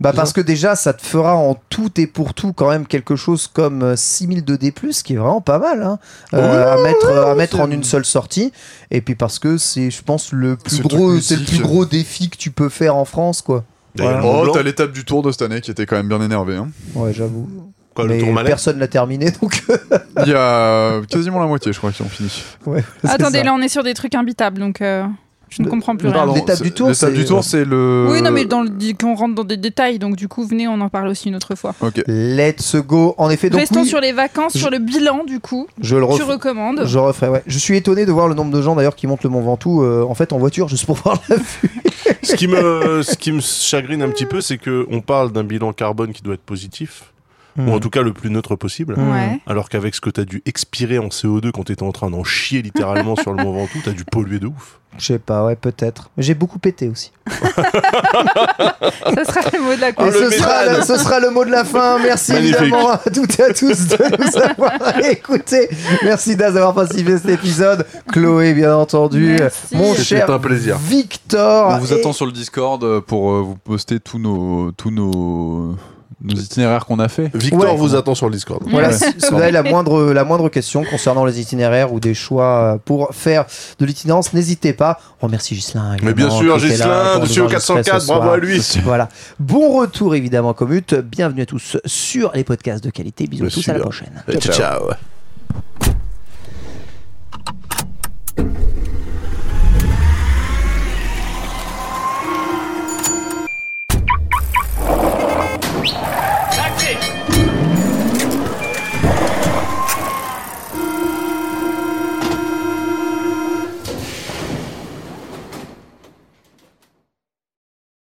Bah parce que déjà, ça te fera en tout et pour tout quand même quelque chose comme euh, 6002 D+, ce qui est vraiment pas mal hein, euh, à mettre, à mettre en une seule sortie. Et puis parce que c'est, je pense, le plus gros, c'est le plus gros défi que tu peux faire en France, quoi. Voilà.
Oh, t'as l'étape du Tour de cette année qui était quand même bien énervée. Hein.
Ouais, j'avoue.
quoi, le
Mais personne l'a terminé, (laughs) donc.
Il y a quasiment la moitié, je crois, qui ont fini.
ouais,
Attendez,
ça.
là on est sur des trucs imbitables donc euh, je ne comprends plus rien.
L'étape du Tour,
L'étape
c'est-
du Tour, c'est le.
Oui, non, mais dans le, qu'on rentre dans des détails, donc du coup, venez, on en parle aussi une autre fois.
Ok.
Let's go. En effet, donc
Restons
oui,
sur les vacances,
je-
sur le bilan, du coup.
je le
Tu
refais.
recommandes.
Je referai, ouais. Je suis étonné de voir le nombre de gens d'ailleurs qui montent le Mont Ventoux euh, en fait en voiture juste pour (laughs) voir la vue.
ce, qui me, ce qui me chagrine un petit peu, c'est qu'on parle d'un bilan carbone qui doit être positif,
Hmm.
ou en tout cas le plus neutre possible. Alors qu'avec ce que t'as dû expirer en CO2 quand t'étais en train d'en chier littéralement sur le Mont Ventoux, t'as dû polluer de ouf.
Je sais pas, ouais, peut-être. J'ai beaucoup pété aussi. (laughs)
Ça sera le mot de la
Oh,
ce, sera le, ce sera le mot de la fin. Merci
Magnifique.
évidemment à toutes et à tous de nous avoir (laughs) écoutés. Merci Daz d'avoir participé à cet épisode. Chloé, bien entendu.
Merci.
Mon cher
un plaisir.
Victor.
On vous
Et-
attend sur le Discord euh, pour euh, vous poster tous nos, tous nos, nos itinéraires qu'on a fait.
Victor
Ouais.
vous attend sur le Discord.
Voilà,
Ouais.
si vous avez la moindre, la moindre question concernant les itinéraires ou des choix pour faire de l'itinérance, n'hésitez pas. On remercie Gislain.
Mais bien sûr, Studio
enregistrer
404,
ce
bravo à lui. (laughs)
Voilà. Bon retour évidemment, Commute. Bienvenue à tous sur les podcasts de qualité. Bisous à tous, à la prochaine.
Ciao, ciao.